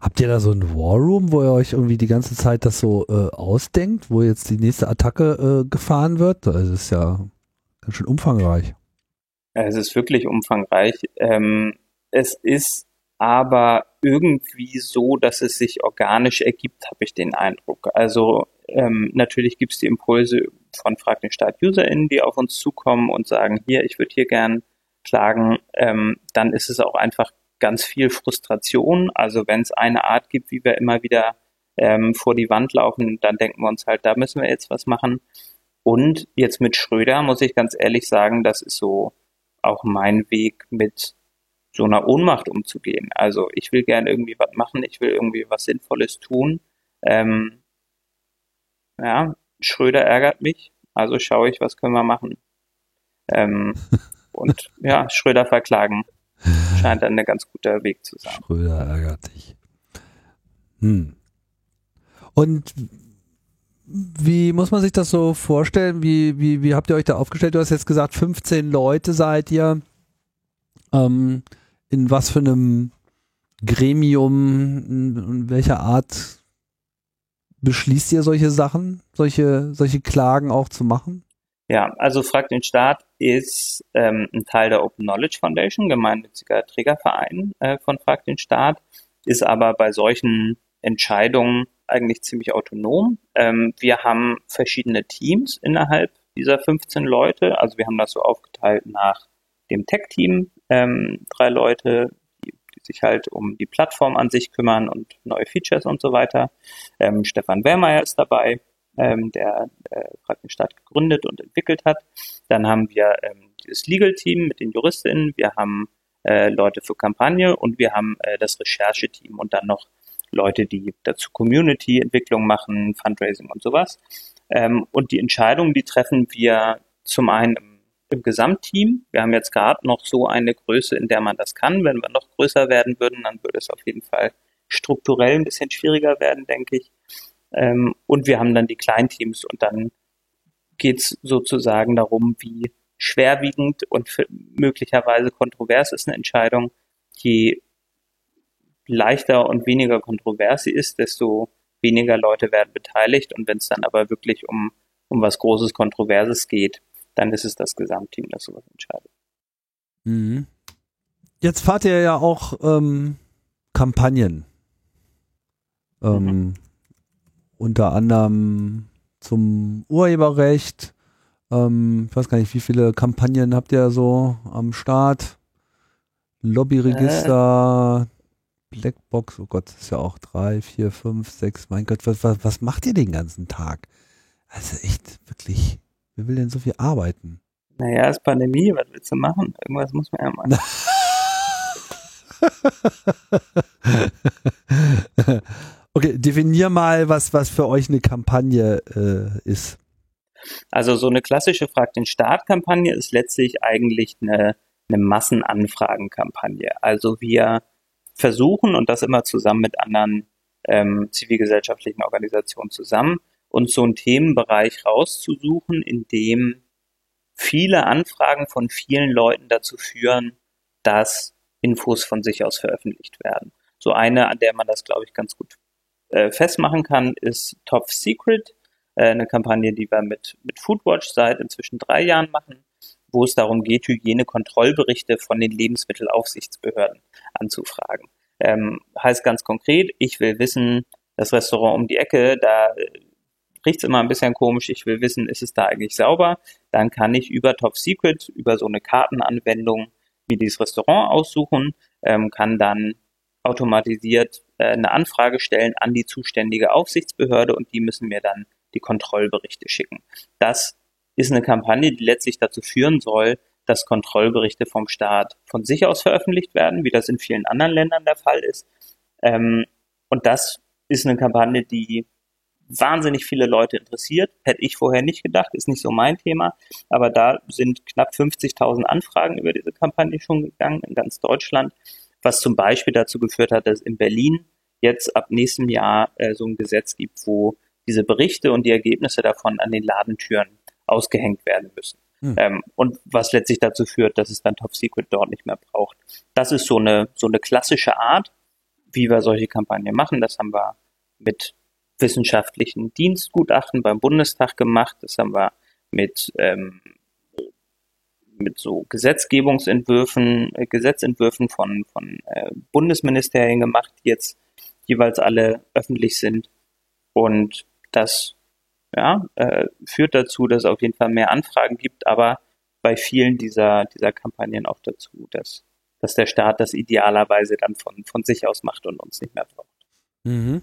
Habt ihr da so ein War Room, wo ihr euch irgendwie die ganze Zeit das so äh, ausdenkt, wo jetzt die nächste Attacke äh, gefahren wird? Das ist ja ganz schön umfangreich. Es ist wirklich umfangreich. Ähm, es ist aber irgendwie so, dass es sich organisch ergibt, habe ich den Eindruck. Also ähm, natürlich gibt es die Impulse von Frag den Staat UserInnen, die auf uns zukommen und sagen, hier, ich würde hier gern klagen. Ähm, dann ist es auch einfach ganz viel Frustration. Also wenn es eine Art gibt, wie wir immer wieder ähm, vor die Wand laufen, dann denken wir uns halt, da müssen wir jetzt was machen. Und jetzt mit Schröder muss ich ganz ehrlich sagen, das ist so auch mein Weg mit so einer Ohnmacht umzugehen. Also ich will gerne irgendwie was machen, ich will irgendwie was Sinnvolles tun. Ähm, ja, Schröder ärgert mich, also schaue ich, was können wir machen. Ähm, und ja, Schröder verklagen scheint dann ein ganz guter Weg zu sein. Schröder ärgert dich. Hm. Und wie muss man sich das so vorstellen? Wie, wie, wie habt ihr euch da aufgestellt? Du hast jetzt gesagt, 15 Leute seid ihr. Ähm, in was für einem Gremium, in welcher Art beschließt ihr solche Sachen, solche, solche Klagen auch zu machen? Ja, also Frag den Staat ist ähm, ein Teil der Open Knowledge Foundation, gemeinnütziger Trägerverein äh, von Frag den Staat, ist aber bei solchen Entscheidungen eigentlich ziemlich autonom. Ähm, wir haben verschiedene Teams innerhalb dieser 15 Leute. Also wir haben das so aufgeteilt nach dem Tech-Team, ähm, drei Leute, die, die, sich halt um die Plattform an sich kümmern und neue Features und so weiter. Ähm, Stefan Wehrmeier ist dabei, ähm, der äh, Krankenstaat gegründet und entwickelt hat. Dann haben wir ähm, das Legal-Team mit den JuristInnen, wir haben äh, Leute für Kampagne und wir haben äh, das Rechercheteam und dann noch Leute, die dazu Community-Entwicklung machen, Fundraising und sowas. Ähm, und die Entscheidungen, die treffen wir zum einen im, im Gesamtteam. Wir haben jetzt gerade noch so eine Größe, in der man das kann. Wenn wir noch größer werden würden, dann würde es auf jeden Fall strukturell ein bisschen schwieriger werden, denke ich. Ähm, und wir haben dann die Kleinteams und dann geht es sozusagen darum, wie schwerwiegend und möglicherweise kontrovers ist eine Entscheidung. Je leichter und weniger kontrovers sie ist, desto weniger Leute werden beteiligt. Und wenn es dann aber wirklich um, um was Großes, Kontroverses geht, dann ist es das Gesamtteam, das sowas entscheidet. Mhm. Jetzt fahrt ihr ja auch ähm, Kampagnen. Ähm, mhm. Unter anderem zum Urheberrecht. Ähm, ich weiß gar nicht, wie viele Kampagnen habt ihr so am Start? Lobbyregister, äh, Blackbox, oh Gott, das ist ja auch drei, vier, fünf, sechs, mein Gott, was, was, was macht ihr den ganzen Tag? Also echt, wirklich, wer will denn so viel arbeiten? Naja, ist Pandemie, was willst du machen? Irgendwas muss man ja machen. Okay, definier mal, was, was für euch eine Kampagne äh, ist. Also so eine klassische Frag den Staat-Kampagne ist letztlich eigentlich eine, eine Massenanfragenkampagne. Also wir versuchen, und das immer zusammen mit anderen ähm, zivilgesellschaftlichen Organisationen zusammen, uns so einen Themenbereich rauszusuchen, in dem viele Anfragen von vielen Leuten dazu führen, dass Infos von sich aus veröffentlicht werden. So eine, an der man das, glaube ich, ganz gut äh, festmachen kann, ist Top Secret, äh, eine Kampagne, die wir mit, mit Foodwatch seit inzwischen drei Jahren machen, wo es darum geht, Hygienekontrollberichte von den Lebensmittelaufsichtsbehörden anzufragen. Ähm, heißt ganz konkret, ich will wissen, das Restaurant um die Ecke, da riecht's immer ein bisschen komisch, ich will wissen, ist es da eigentlich sauber? Dann kann ich über Top Secret, über so eine Kartenanwendung mir dieses Restaurant aussuchen, ähm, kann dann automatisiert äh, eine Anfrage stellen an die zuständige Aufsichtsbehörde und die müssen mir dann die Kontrollberichte schicken. Das ist eine Kampagne, die letztlich dazu führen soll, dass Kontrollberichte vom Staat von sich aus veröffentlicht werden, wie das in vielen anderen Ländern der Fall ist. Ähm, und das ist eine Kampagne, die wahnsinnig viele Leute interessiert. Hätte ich vorher nicht gedacht, ist nicht so mein Thema. Aber da sind knapp 50.000 Anfragen über diese Kampagne schon gegangen in ganz Deutschland, was zum Beispiel dazu geführt hat, dass in Berlin jetzt ab nächstem Jahr äh, so ein Gesetz gibt, wo diese Berichte und die Ergebnisse davon an den Ladentüren ausgehängt werden müssen. Hm. Ähm, und was letztlich dazu führt, dass es dann Top Secret dort nicht mehr braucht. Das ist so eine, so eine klassische Art, wie wir solche Kampagnen machen. Das haben wir mit wissenschaftlichen Dienstgutachten beim Bundestag gemacht. Das haben wir mit, ähm, mit so Gesetzgebungsentwürfen, äh, Gesetzentwürfen von, von äh, Bundesministerien gemacht, die jetzt jeweils alle öffentlich sind. Und das ja, äh, führt dazu, dass es auf jeden Fall mehr Anfragen gibt, aber bei vielen dieser, dieser Kampagnen auch dazu, dass, dass der Staat das idealerweise dann von, von sich aus macht und uns nicht mehr braucht. Mhm.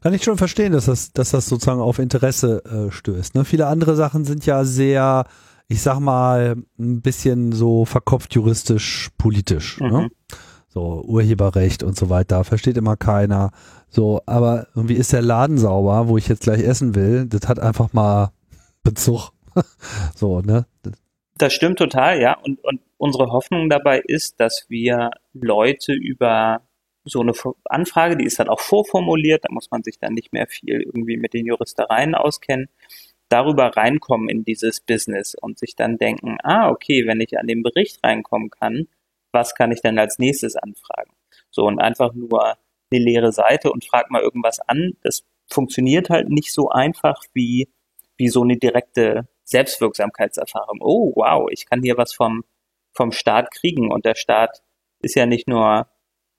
Kann ich schon verstehen, dass das, dass das sozusagen auf Interesse äh, stößt. Ne? Viele andere Sachen sind ja sehr, ich sag mal, ein bisschen so verkopft juristisch politisch. Ne? Mhm. Ne? So Urheberrecht und so weiter, versteht immer keiner. So, aber irgendwie ist der Laden sauber, wo ich jetzt gleich essen will. Das hat einfach mal Bezug. so, ne? Das stimmt total, ja. Und, und unsere Hoffnung dabei ist, dass wir Leute über so eine Anfrage, die ist dann auch vorformuliert, da muss man sich dann nicht mehr viel irgendwie mit den Juristereien auskennen, darüber reinkommen in dieses Business und sich dann denken, ah, okay, wenn ich an den Bericht reinkommen kann, was kann ich denn als nächstes anfragen? So und einfach nur eine leere Seite und frag mal irgendwas an, das funktioniert halt nicht so einfach wie, wie so eine direkte Selbstwirksamkeitserfahrung. Oh, wow, ich kann hier was vom, vom Staat kriegen und der Staat ist ja nicht nur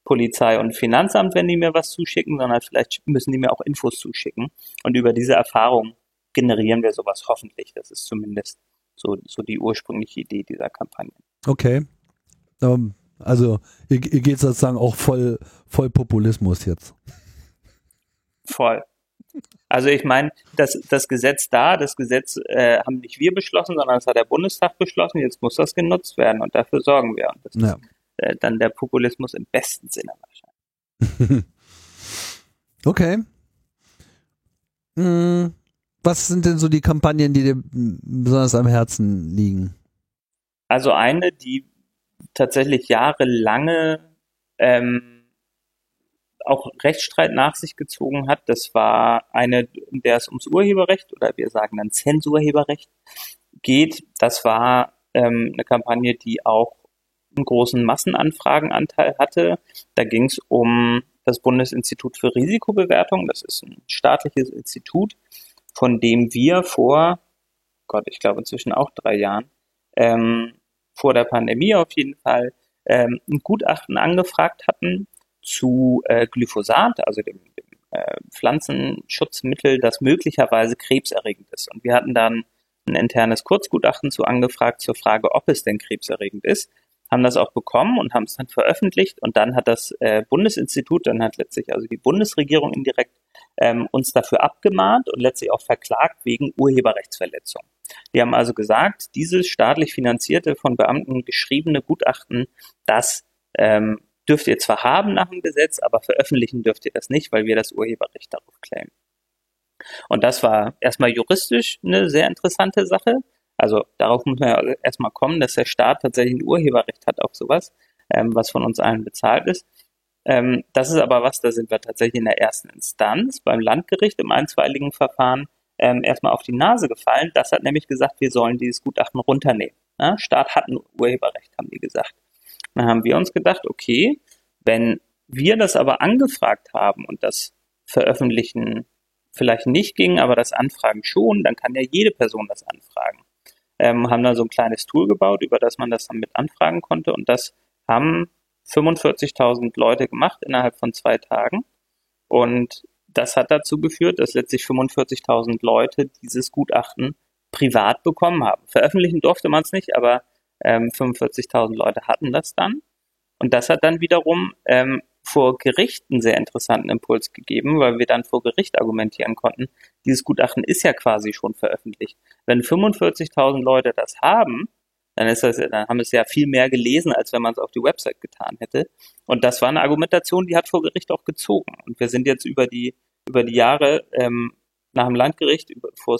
Polizei und Finanzamt, wenn die mir was zuschicken, sondern vielleicht müssen die mir auch Infos zuschicken. Und über diese Erfahrung generieren wir sowas hoffentlich. Das ist zumindest so, so die ursprüngliche Idee dieser Kampagne. Okay. Um, also ihr, ihr geht sozusagen auch voll, voll Populismus jetzt. Voll. Also ich meine, das, das Gesetz da, das Gesetz äh, haben nicht wir beschlossen, sondern das hat der Bundestag beschlossen. Jetzt muss das genutzt werden und dafür sorgen wir. Und das ja. ist äh, dann der Populismus im besten Sinne wahrscheinlich. okay. Hm, was sind denn so die Kampagnen, die dir besonders am Herzen liegen? Also eine, die tatsächlich jahrelange ähm, auch Rechtsstreit nach sich gezogen hat. Das war eine, in der es ums Urheberrecht oder wir sagen dann Zensurheberrecht geht. Das war ähm, eine Kampagne, die auch einen großen Massenanfragenanteil hatte. Da ging es um das Bundesinstitut für Risikobewertung. Das ist ein staatliches Institut, von dem wir vor, Gott, ich glaube inzwischen auch drei Jahren, ähm, vor der Pandemie auf jeden Fall, ähm, ein Gutachten angefragt hatten zu äh, Glyphosat, also dem, dem äh, Pflanzenschutzmittel, das möglicherweise krebserregend ist. Und wir hatten dann ein internes Kurzgutachten zu angefragt zur Frage, ob es denn krebserregend ist haben das auch bekommen und haben es dann veröffentlicht und dann hat das äh, Bundesinstitut, dann hat letztlich also die Bundesregierung indirekt ähm, uns dafür abgemahnt und letztlich auch verklagt wegen Urheberrechtsverletzung. Die haben also gesagt, dieses staatlich finanzierte, von Beamten geschriebene Gutachten, das ähm, dürft ihr zwar haben nach dem Gesetz, aber veröffentlichen dürft ihr das nicht, weil wir das Urheberrecht darauf claimen. Und das war erstmal juristisch eine sehr interessante Sache. Also darauf muss man ja erstmal kommen, dass der Staat tatsächlich ein Urheberrecht hat auf sowas, ähm, was von uns allen bezahlt ist. Ähm, das ist aber was, da sind wir tatsächlich in der ersten Instanz beim Landgericht im einstweiligen Verfahren ähm, erstmal auf die Nase gefallen. Das hat nämlich gesagt, wir sollen dieses Gutachten runternehmen. Ja, Staat hat ein Urheberrecht, haben die gesagt. Dann haben wir uns gedacht, okay, wenn wir das aber angefragt haben und das Veröffentlichen vielleicht nicht ging, aber das Anfragen schon, dann kann ja jede Person das anfragen. Ähm, haben da so ein kleines Tool gebaut, über das man das dann mit anfragen konnte und das haben 45.000 Leute gemacht innerhalb von zwei Tagen und das hat dazu geführt, dass letztlich 45.000 Leute dieses Gutachten privat bekommen haben. Veröffentlichen durfte man es nicht, aber ähm, 45.000 Leute hatten das dann. Und das hat dann wiederum ähm, vor Gericht einen sehr interessanten Impuls gegeben, weil wir dann vor Gericht argumentieren konnten, dieses Gutachten ist ja quasi schon veröffentlicht. Wenn 45.000 Leute das haben, dann ist das, dann haben es ja viel mehr gelesen, als wenn man es auf die Website getan hätte. Und das war eine Argumentation, die hat vor Gericht auch gezogen. Und wir sind jetzt über die, über die Jahre ähm, nach dem Landgericht, über, vor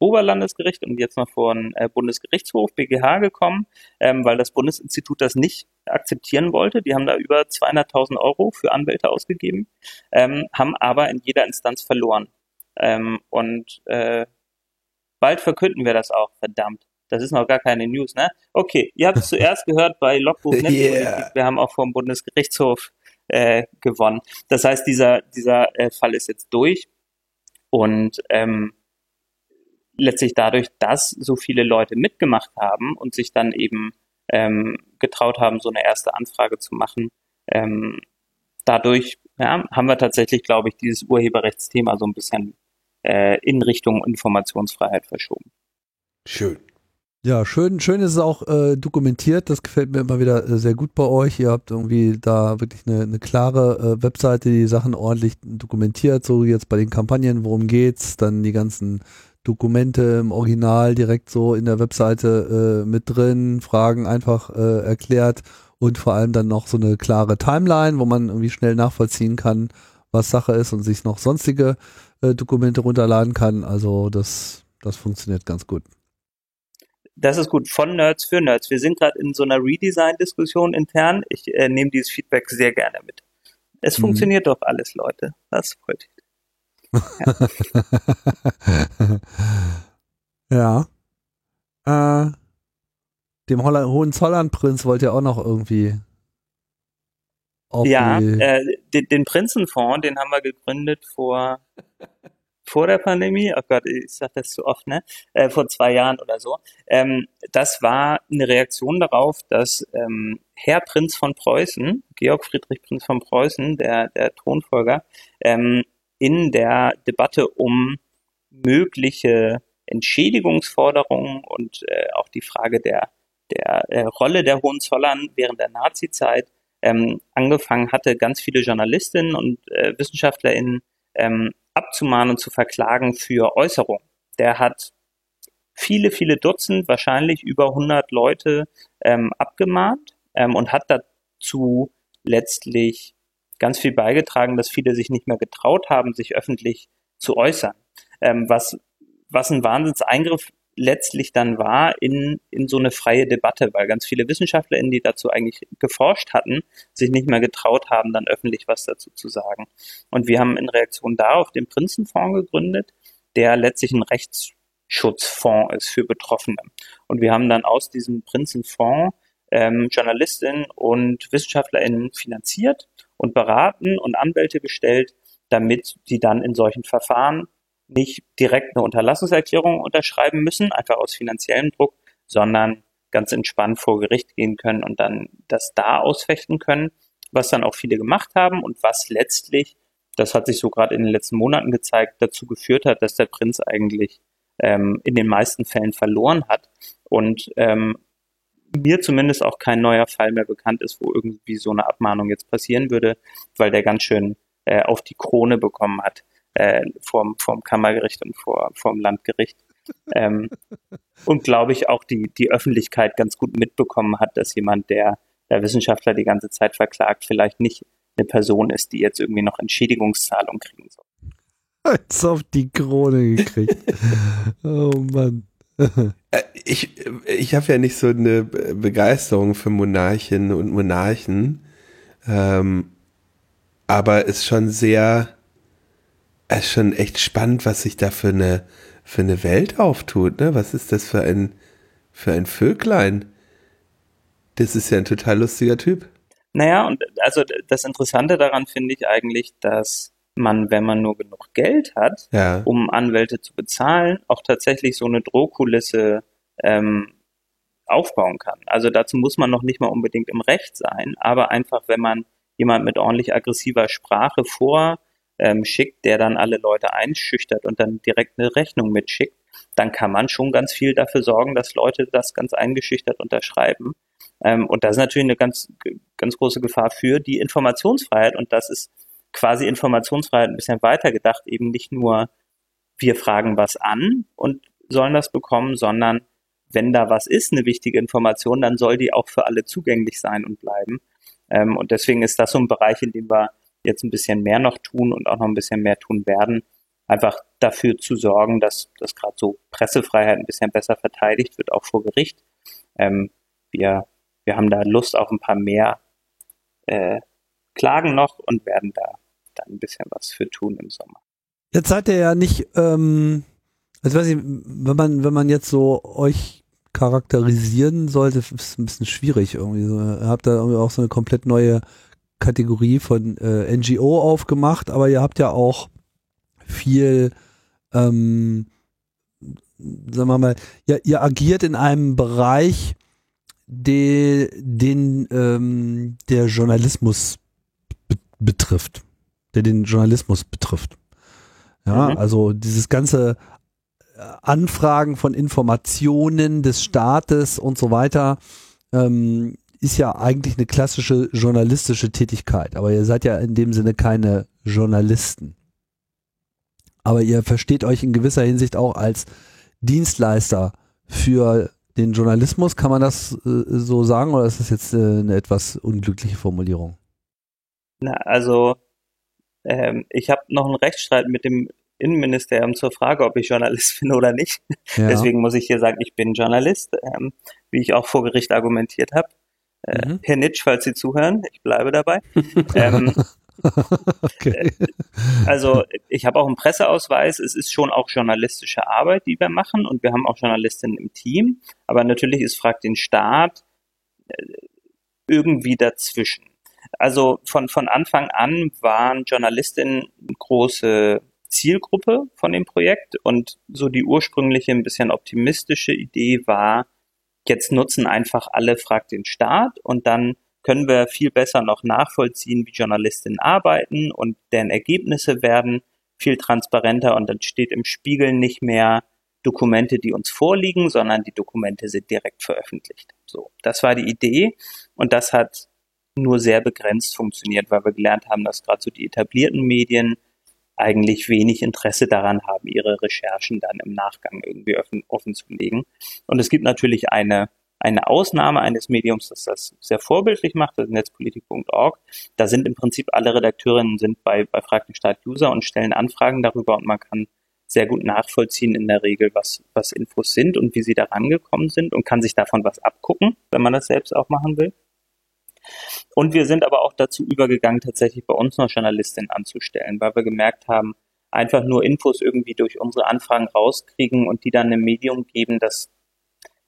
Oberlandesgericht und jetzt noch vor den äh, Bundesgerichtshof, BGH gekommen, ähm, weil das Bundesinstitut das nicht akzeptieren wollte. Die haben da über 200.000 Euro für Anwälte ausgegeben, ähm, haben aber in jeder Instanz verloren. Ähm, und äh, bald verkünden wir das auch, verdammt. Das ist noch gar keine News, ne? Okay, ihr habt es zuerst gehört bei Logbuch yeah. Wir haben auch vom Bundesgerichtshof äh, gewonnen. Das heißt, dieser, dieser äh, Fall ist jetzt durch. Und ähm, letztlich dadurch, dass so viele Leute mitgemacht haben und sich dann eben ähm, getraut haben, so eine erste Anfrage zu machen, ähm, dadurch ja, haben wir tatsächlich, glaube ich, dieses Urheberrechtsthema so ein bisschen äh, in Richtung Informationsfreiheit verschoben. Schön. Ja, schön, schön ist es auch äh, dokumentiert. Das gefällt mir immer wieder äh, sehr gut bei euch. Ihr habt irgendwie da wirklich eine, eine klare äh, Webseite, die, Sachen ordentlich dokumentiert. So jetzt bei den Kampagnen, worum geht's, dann die ganzen Dokumente im Original direkt so in der Webseite äh, mit drin, Fragen einfach äh, erklärt und vor allem dann noch so eine klare Timeline, wo man irgendwie schnell nachvollziehen kann, was Sache ist und sich noch sonstige äh, Dokumente runterladen kann. Also das, das funktioniert ganz gut das ist gut von Nerds für Nerds. Wir sind gerade in so einer Redesign-Diskussion intern. Ich äh, nehme dieses Feedback sehr gerne mit. Es mhm. funktioniert doch alles, Leute. Das freut mich. Ja. ja. Äh, dem Holla Hohenzollern-Prinz wollt ihr auch noch irgendwie. ja, äh, den, den Prinzenfonds, den haben wir gegründet vor vor der Pandemie, oh Gott, ich sage das zu oft, ne? Äh, vor zwei Jahren oder so. Ähm, das war eine Reaktion darauf, dass ähm, Herr Prinz von Preußen, Georg Friedrich Prinz von Preußen, der, der Thronfolger, ähm, in der Debatte um mögliche Entschädigungsforderungen und äh, auch die Frage der, der äh, Rolle der Hohenzollern während der Nazizeit ähm, angefangen hatte, ganz viele Journalistinnen und äh, WissenschaftlerInnen ähm, abzumahnen und zu verklagen für Äußerungen. Der hat viele, viele Dutzend, wahrscheinlich über 100 Leute ähm, abgemahnt ähm, und hat dazu letztlich ganz viel beigetragen, dass viele sich nicht mehr getraut haben, sich öffentlich zu äußern. Ähm, was, was ein Wahnsinnseingriff letztlich dann war in, in so eine freie Debatte, weil ganz viele WissenschaftlerInnen, die dazu eigentlich geforscht hatten, sich nicht mehr getraut haben, dann öffentlich was dazu zu sagen. Und wir haben in Reaktion darauf den Prinzenfonds gegründet, der letztlich ein Rechtsschutzfonds ist für Betroffene. Und wir haben dann aus diesem Prinzenfonds ähm, Journalistinnen und WissenschaftlerInnen finanziert und beraten und Anwälte gestellt, damit die dann in solchen Verfahren nicht direkt eine Unterlassungserklärung unterschreiben müssen, einfach aus finanziellem Druck, sondern ganz entspannt vor Gericht gehen können und dann das da ausfechten können, was dann auch viele gemacht haben und was letztlich, das hat sich so gerade in den letzten Monaten gezeigt, dazu geführt hat, dass der Prinz eigentlich ähm, in den meisten Fällen verloren hat und ähm, mir zumindest auch kein neuer Fall mehr bekannt ist, wo irgendwie so eine Abmahnung jetzt passieren würde, weil der ganz schön äh, auf die Krone bekommen hat äh, vorm, vorm Kammergericht und vor, vorm Landgericht. Ähm, und glaube ich auch die, die Öffentlichkeit ganz gut mitbekommen hat, dass jemand, der der Wissenschaftler die ganze Zeit verklagt, vielleicht nicht eine Person ist, die jetzt irgendwie noch Entschädigungszahlung kriegen soll. Als auf die Krone gekriegt. oh Mann. Äh, ich, ich habe ja nicht so eine Begeisterung für Monarchinnen und Monarchen, ähm, aber ist schon sehr, ist schon echt spannend, was sich da für eine, für eine Welt auftut. Ne? Was ist das für ein, für ein Vöglein? Das ist ja ein total lustiger Typ. Naja, und also das Interessante daran finde ich eigentlich, dass man, wenn man nur genug Geld hat, ja. um Anwälte zu bezahlen, auch tatsächlich so eine Drohkulisse ähm, aufbauen kann. Also dazu muss man noch nicht mal unbedingt im Recht sein, aber einfach, wenn man jemand mit ordentlich aggressiver Sprache vorschickt, ähm, der dann alle Leute einschüchtert und dann direkt eine Rechnung mitschickt, dann kann man schon ganz viel dafür sorgen, dass Leute das ganz eingeschüchtert unterschreiben. Ähm, und das ist natürlich eine ganz, ganz große Gefahr für die Informationsfreiheit. Und das ist quasi Informationsfreiheit ein bisschen weiter gedacht, eben nicht nur wir fragen was an und sollen das bekommen, sondern wenn da was ist, eine wichtige Information, dann soll die auch für alle zugänglich sein und bleiben. Ähm, und deswegen ist das so ein Bereich, in dem wir jetzt ein bisschen mehr noch tun und auch noch ein bisschen mehr tun werden, einfach dafür zu sorgen, dass, dass gerade so Pressefreiheit ein bisschen besser verteidigt wird, auch vor Gericht. Ähm, wir, wir haben da Lust auf ein paar mehr äh, Klagen noch und werden da dann ein bisschen was für tun im Sommer. Jetzt seid ihr ja nicht, ähm, also weiß ich, wenn man, wenn man jetzt so euch charakterisieren sollte, ist es ein bisschen schwierig irgendwie. So, ihr habt da irgendwie auch so eine komplett neue Kategorie von äh, NGO aufgemacht, aber ihr habt ja auch viel, ähm, sagen wir mal, ihr, ihr agiert in einem Bereich, de, den ähm, der Journalismus betrifft, der den Journalismus betrifft. Ja, mhm. also dieses ganze äh, Anfragen von Informationen des Staates und so weiter ähm, ist ja eigentlich eine klassische journalistische Tätigkeit, aber ihr seid ja in dem Sinne keine Journalisten. Aber ihr versteht euch in gewisser Hinsicht auch als Dienstleister für den Journalismus. Kann man das äh, so sagen oder ist das jetzt äh, eine etwas unglückliche Formulierung? Na, also ähm, ich habe noch einen Rechtsstreit mit dem Innenministerium zur Frage, ob ich Journalist bin oder nicht. Ja. Deswegen muss ich hier sagen, ich bin Journalist, ähm, wie ich auch vor Gericht argumentiert habe. Äh, mhm. Herr Nitsch, falls Sie zuhören, ich bleibe dabei. ähm, okay. Äh, also ich habe auch einen Presseausweis. Es ist schon auch journalistische Arbeit, die wir machen und wir haben auch Journalistinnen im Team. Aber natürlich ist Frag den Staat äh, irgendwie dazwischen. Also von, von Anfang an waren Journalistinnen große Zielgruppe von dem Projekt und so die ursprüngliche, ein bisschen optimistische Idee war, jetzt nutzen einfach alle Frag den Staat und dann können wir viel besser noch nachvollziehen, wie Journalistinnen arbeiten und deren Ergebnisse werden viel transparenter und dann steht im Spiegel nicht mehr Dokumente, die uns vorliegen, sondern die Dokumente sind direkt veröffentlicht. So, das war die Idee und das hat nur sehr begrenzt funktioniert, weil wir gelernt haben, dass gerade so die etablierten Medien eigentlich wenig Interesse daran haben, ihre Recherchen dann im Nachgang irgendwie offen, offen zu legen. Und es gibt natürlich eine, eine Ausnahme eines Mediums, das das sehr vorbildlich macht, das ist netzpolitik.org. Da sind im Prinzip alle Redakteurinnen sind bei, bei Frag den Staat User und stellen Anfragen darüber und man kann sehr gut nachvollziehen in der Regel, was, was Infos sind und wie sie da rangekommen sind und kann sich davon was abgucken, wenn man das selbst auch machen will. Und wir sind aber auch dazu übergegangen, tatsächlich bei uns noch Journalistinnen anzustellen, weil wir gemerkt haben, einfach nur Infos irgendwie durch unsere Anfragen rauskriegen und die dann im Medium geben, das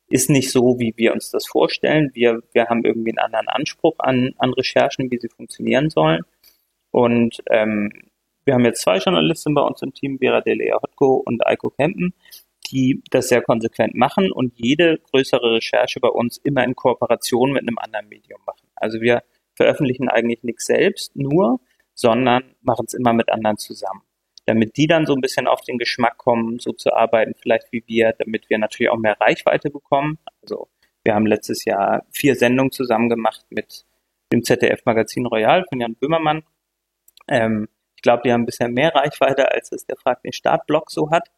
ist nicht so, wie wir uns das vorstellen. Wir, wir haben irgendwie einen anderen Anspruch an, an Recherchen, wie sie funktionieren sollen. Und ähm, wir haben jetzt zwei Journalisten bei uns im Team, Vera Delea Hotko und Eiko Kempen, die das sehr konsequent machen und jede größere Recherche bei uns immer in Kooperation mit einem anderen Medium machen. Also wir veröffentlichen eigentlich nichts selbst nur, sondern machen es immer mit anderen zusammen. Damit die dann so ein bisschen auf den Geschmack kommen, so zu arbeiten, vielleicht wie wir, damit wir natürlich auch mehr Reichweite bekommen. Also wir haben letztes Jahr vier Sendungen zusammen gemacht mit dem ZDF-Magazin Royal von Jan Böhmermann. Ähm, ich glaube, die haben bisschen mehr Reichweite, als es der Frag den Startblock so hat.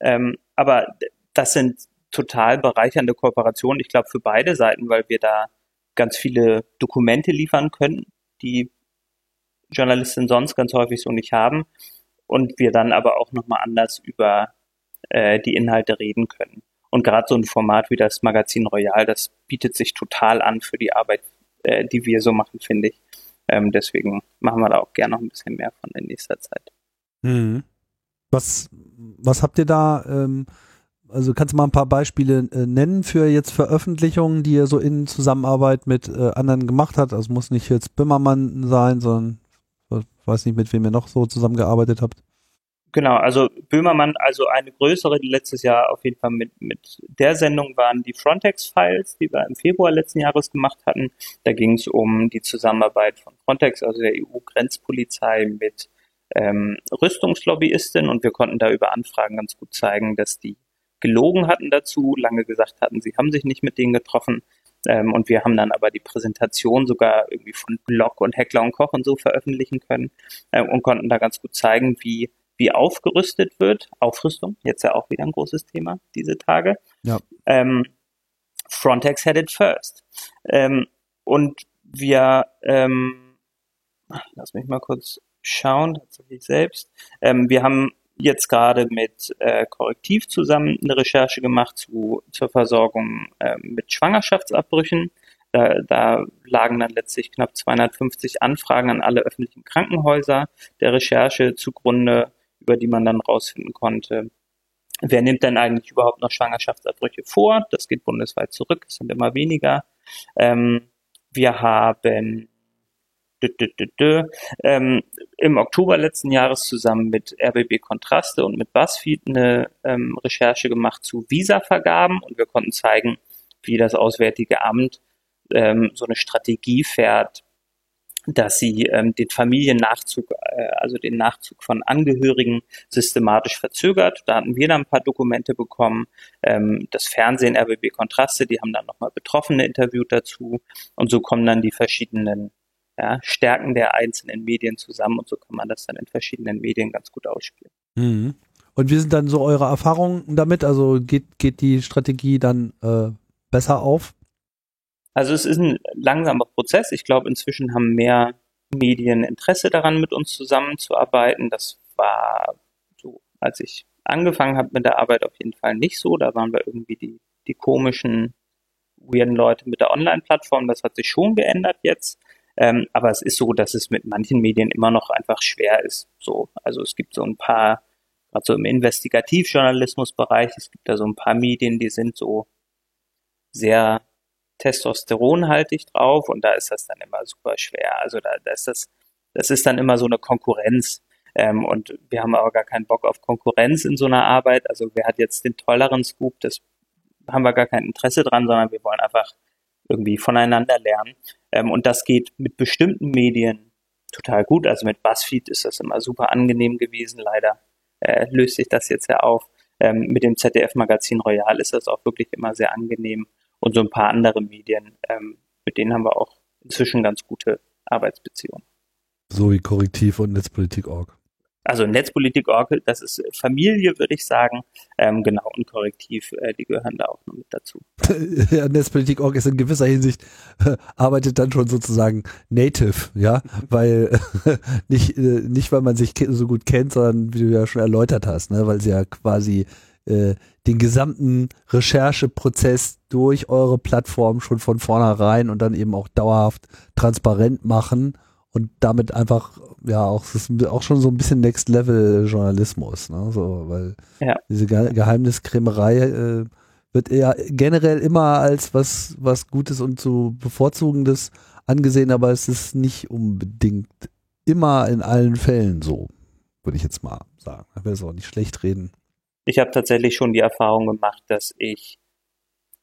Ähm, aber das sind total bereichernde Kooperationen, ich glaube, für beide Seiten, weil wir da ganz viele Dokumente liefern können, die Journalisten sonst ganz häufig so nicht haben und wir dann aber auch nochmal anders über äh, die Inhalte reden können. Und gerade so ein Format wie das Magazin Royal, das bietet sich total an für die Arbeit, äh, die wir so machen, finde ich. Ähm, deswegen machen wir da auch gerne noch ein bisschen mehr von in nächster Zeit. Mhm. Was, was habt ihr da? Ähm, also kannst du mal ein paar Beispiele äh, nennen für jetzt Veröffentlichungen, die ihr so in Zusammenarbeit mit äh, anderen gemacht habt? Also muss nicht jetzt Böhmermann sein, sondern ich weiß nicht, mit wem ihr noch so zusammengearbeitet habt. Genau, also Böhmermann, also eine größere, die letztes Jahr auf jeden Fall mit, mit der Sendung waren die Frontex-Files, die wir im Februar letzten Jahres gemacht hatten. Da ging es um die Zusammenarbeit von Frontex, also der EU-Grenzpolizei mit ähm, Rüstungslobbyisten und wir konnten da über Anfragen ganz gut zeigen, dass die gelogen hatten dazu, lange gesagt hatten, sie haben sich nicht mit denen getroffen. Ähm, und wir haben dann aber die Präsentation sogar irgendwie von Blog und Heckler und Koch und so veröffentlichen können äh, und konnten da ganz gut zeigen, wie wie aufgerüstet wird. Aufrüstung, jetzt ja auch wieder ein großes Thema diese Tage. Ja. Ähm, Frontex had it first. Ähm, und wir, ähm, lass mich mal kurz schauen, tatsächlich selbst. Ähm, wir haben jetzt gerade mit äh, Korrektiv zusammen eine Recherche gemacht zu, zur Versorgung äh, mit Schwangerschaftsabbrüchen. Da, da lagen dann letztlich knapp 250 Anfragen an alle öffentlichen Krankenhäuser der Recherche zugrunde über die man dann rausfinden konnte, wer nimmt denn eigentlich überhaupt noch Schwangerschaftsabbrüche vor? Das geht bundesweit zurück, es sind immer weniger. Ähm, wir haben dü, dü, dü, ähm, im Oktober letzten Jahres zusammen mit RBB Kontraste und mit BuzzFeed eine ähm, Recherche gemacht zu Visavergaben und wir konnten zeigen, wie das Auswärtige Amt ähm, so eine Strategie fährt, dass sie ähm, den Familiennachzug, äh, also den Nachzug von Angehörigen systematisch verzögert. Da hatten wir dann ein paar Dokumente bekommen. Ähm, das Fernsehen RBB Kontraste, die haben dann nochmal Betroffene interviewt dazu. Und so kommen dann die verschiedenen ja, Stärken der einzelnen Medien zusammen und so kann man das dann in verschiedenen Medien ganz gut ausspielen. Mhm. Und wie sind dann so eure Erfahrungen damit? Also geht, geht die Strategie dann äh, besser auf? Also es ist ein langsamer Prozess. Ich glaube, inzwischen haben mehr Medien Interesse daran, mit uns zusammenzuarbeiten. Das war so, als ich angefangen habe mit der Arbeit auf jeden Fall nicht so. Da waren wir irgendwie die, die komischen, weirden Leute mit der Online-Plattform. Das hat sich schon geändert jetzt. Ähm, aber es ist so, dass es mit manchen Medien immer noch einfach schwer ist. So, also es gibt so ein paar, gerade so im Investigativjournalismusbereich, es gibt da so ein paar Medien, die sind so sehr testosteronhaltig drauf und da ist das dann immer super schwer. Also da, da ist das, das ist dann immer so eine Konkurrenz. Ähm, und wir haben aber gar keinen Bock auf Konkurrenz in so einer Arbeit. Also wer hat jetzt den tolleren Scoop, das haben wir gar kein Interesse dran, sondern wir wollen einfach irgendwie voneinander lernen. Ähm, und das geht mit bestimmten Medien total gut. Also mit BuzzFeed ist das immer super angenehm gewesen. Leider äh, löst sich das jetzt ja auf. Ähm, mit dem ZDF-Magazin Royal ist das auch wirklich immer sehr angenehm und so ein paar andere Medien. Ähm, mit denen haben wir auch inzwischen ganz gute Arbeitsbeziehungen. So wie Korrektiv und Netzpolitik.org. Also Netzpolitik.org, das ist Familie, würde ich sagen. Ähm, genau, und Korrektiv, äh, die gehören da auch noch mit dazu. ja, Netzpolitik.org ist in gewisser Hinsicht, äh, arbeitet dann schon sozusagen native, ja, weil nicht, äh, nicht weil man sich so gut kennt, sondern wie du ja schon erläutert hast, ne, weil sie ja quasi äh, den gesamten Rechercheprozess durch eure Plattform schon von vornherein und dann eben auch dauerhaft transparent machen und damit einfach ja auch das ist auch schon so ein bisschen Next Level Journalismus, ne? So, weil ja. diese Ge Geheimniskrämerei äh, wird eher generell immer als was was Gutes und zu bevorzugendes angesehen, aber es ist nicht unbedingt immer in allen Fällen so, würde ich jetzt mal sagen. Ich will es auch nicht schlecht reden. Ich habe tatsächlich schon die Erfahrung gemacht, dass ich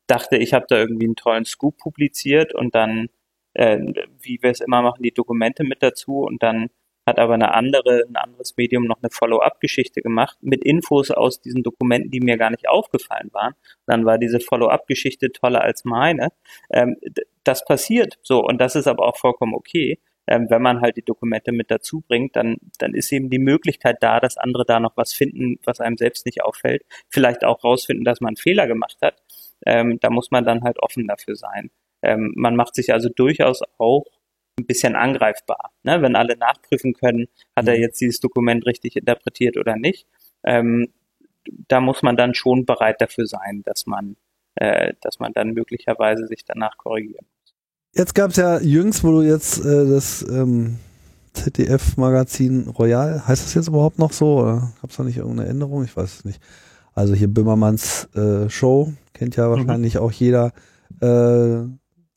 dachte, ich habe da irgendwie einen tollen Scoop publiziert und dann, äh, wie wir es immer machen, die Dokumente mit dazu und dann hat aber eine andere, ein anderes Medium noch eine Follow-up-Geschichte gemacht mit Infos aus diesen Dokumenten, die mir gar nicht aufgefallen waren. Dann war diese Follow-up-Geschichte toller als meine. Ähm, das passiert so und das ist aber auch vollkommen okay ähm, wenn man halt die Dokumente mit dazu bringt, dann, dann ist eben die Möglichkeit da, dass andere da noch was finden, was einem selbst nicht auffällt. Vielleicht auch rausfinden, dass man einen Fehler gemacht hat. Ähm, da muss man dann halt offen dafür sein. ähm, man macht sich also durchaus auch ein bisschen angreifbar. Ne? Wenn alle nachprüfen können, hat er mhm. jetzt dieses Dokument richtig interpretiert oder nicht. Ähm, da muss man dann schon bereit dafür sein, dass man, äh, dass man dann möglicherweise sich danach korrigieren muss. Jetzt gab es ja jüngst, wo du jetzt äh, das ähm, ZDF-Magazin Royal, heißt das jetzt überhaupt noch so? Oder gab es da nicht irgendeine Änderung? Ich weiß es nicht. Also hier Böhmermanns äh, Show, kennt ja mhm. wahrscheinlich mhm. auch jeder. Äh,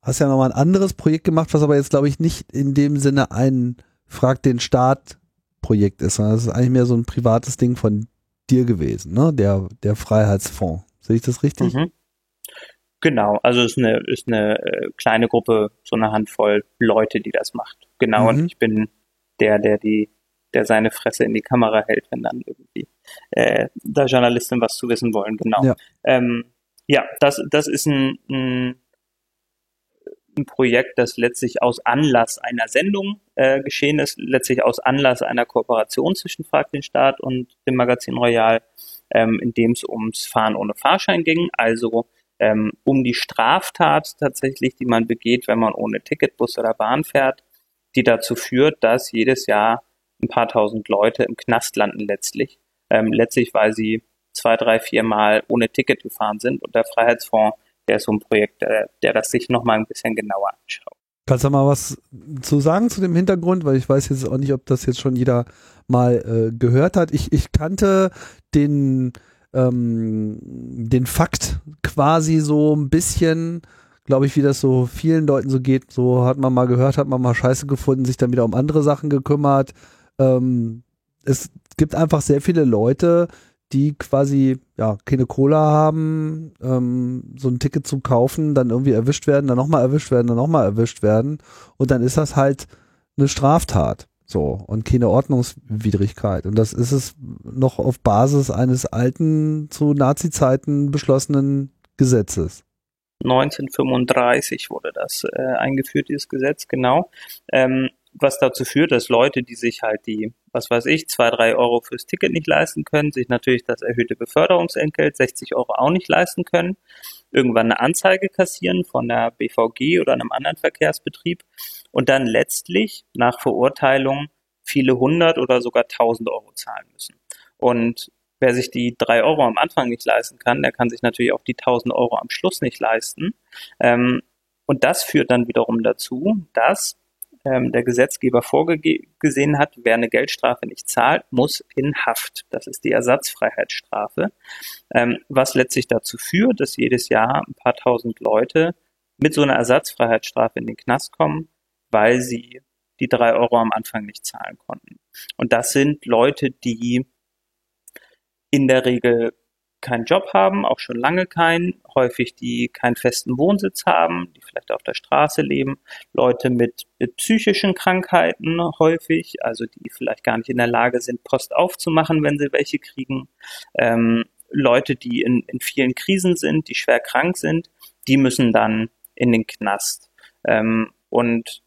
hast ja nochmal ein anderes Projekt gemacht, was aber jetzt, glaube ich, nicht in dem Sinne ein Frag den Staat Projekt ist, sondern das ist eigentlich mehr so ein privates Ding von dir gewesen, ne? Der, der Freiheitsfonds. Sehe ich das richtig? Mhm. Genau, also es ist eine, ist eine äh, kleine Gruppe, so eine Handvoll Leute, die das macht. Genau, mhm. und ich bin der, der die, der seine Fresse in die Kamera hält, wenn dann irgendwie äh, da Journalisten was zu wissen wollen. Genau. Ja, ähm, ja das, das ist ein, ein, ein Projekt, das letztlich aus Anlass einer Sendung äh, geschehen ist, letztlich aus Anlass einer Kooperation zwischen Frag den Staat und dem Magazin Royal, ähm, in dem es ums Fahren ohne Fahrschein ging, also ähm, um die Straftat tatsächlich, die man begeht, wenn man ohne Ticket Bus oder Bahn fährt, die dazu führt, dass jedes Jahr ein paar tausend Leute im Knast landen letztlich. Ähm, letztlich, weil sie zwei, drei, vier Mal ohne Ticket gefahren sind. Und der Freiheitsfonds, der ist so ein Projekt, der, äh, der das sich nochmal ein bisschen genauer anschaut. Kannst du mal was zu sagen zu dem Hintergrund? Weil ich weiß jetzt auch nicht, ob das jetzt schon jeder mal äh, gehört hat. Ich, ich kannte den ähm, den Fakt quasi so ein bisschen, glaube ich, wie das so vielen Leuten so geht. So hat man mal gehört, hat man mal Scheiße gefunden, sich dann wieder um andere Sachen gekümmert. Ähm, es gibt einfach sehr viele Leute, die quasi ja keine Cola haben, ähm, so ein Ticket zu kaufen, dann irgendwie erwischt werden, dann nochmal erwischt werden, dann nochmal erwischt werden und dann ist das halt eine Straftat. So, und keine Ordnungswidrigkeit. Und das ist es noch auf Basis eines alten, zu Nazi-Zeiten beschlossenen Gesetzes. 1935 wurde das äh, eingeführt, dieses Gesetz, genau. Ähm, was dazu führt, dass Leute, die sich halt die, was weiß ich, zwei, drei Euro fürs Ticket nicht leisten können, sich natürlich das erhöhte Beförderungsentgelt, 60 Euro auch nicht leisten können, irgendwann eine Anzeige kassieren von der BVG oder einem anderen Verkehrsbetrieb und dann letztlich nach Verurteilung viele hundert oder sogar tausend Euro zahlen müssen. Und wer sich die drei Euro am Anfang nicht leisten kann, der kann sich natürlich auch die tausend Euro am Schluss nicht leisten. Ähm, und das führt dann wiederum dazu, dass ähm, der Gesetzgeber vorgesehen hat, wer eine Geldstrafe nicht zahlt, muss in Haft. Das ist die Ersatzfreiheitsstrafe, ähm, was letztlich dazu führt, dass jedes Jahr ein paar tausend Leute mit so einer Ersatzfreiheitsstrafe in den Knast kommen, weil sie die drei Euro am Anfang nicht zahlen konnten. Und das sind Leute, die in der Regel keinen Job haben, auch schon lange keinen, häufig die keinen festen Wohnsitz haben, die vielleicht auf der Straße leben, Leute mit, mit psychischen Krankheiten häufig, also die vielleicht gar nicht in der Lage sind, Post aufzumachen, wenn sie welche kriegen, ähm, Leute, die in, in vielen Krisen sind, die schwer krank sind, die müssen dann in den Knast. Ähm, und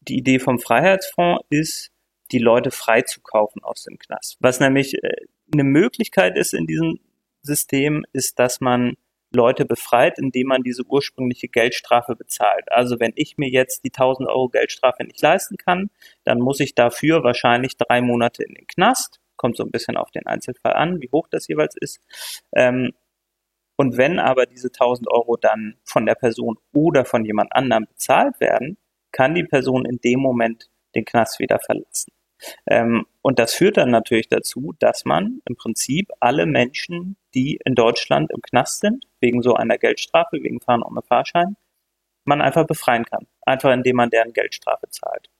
die Idee vom Freiheitsfonds ist, die Leute freizukaufen aus dem Knast. Was nämlich äh, eine Möglichkeit ist in diesem System, ist, dass man Leute befreit, indem man diese ursprüngliche Geldstrafe bezahlt. Also wenn ich mir jetzt die 1000 Euro Geldstrafe nicht leisten kann, dann muss ich dafür wahrscheinlich drei Monate in den Knast. Kommt so ein bisschen auf den Einzelfall an, wie hoch das jeweils ist. Ähm, und wenn aber diese 1000 Euro dann von der Person oder von jemand anderem bezahlt werden, kann die Person in dem Moment den Knast wieder verlassen. Ähm, und das führt dann natürlich dazu, dass man im Prinzip alle Menschen, die in Deutschland im Knast sind, wegen so einer Geldstrafe, wegen Fahren ohne Fahrschein, man einfach befreien kann. Einfach indem man deren Geldstrafe zahlt.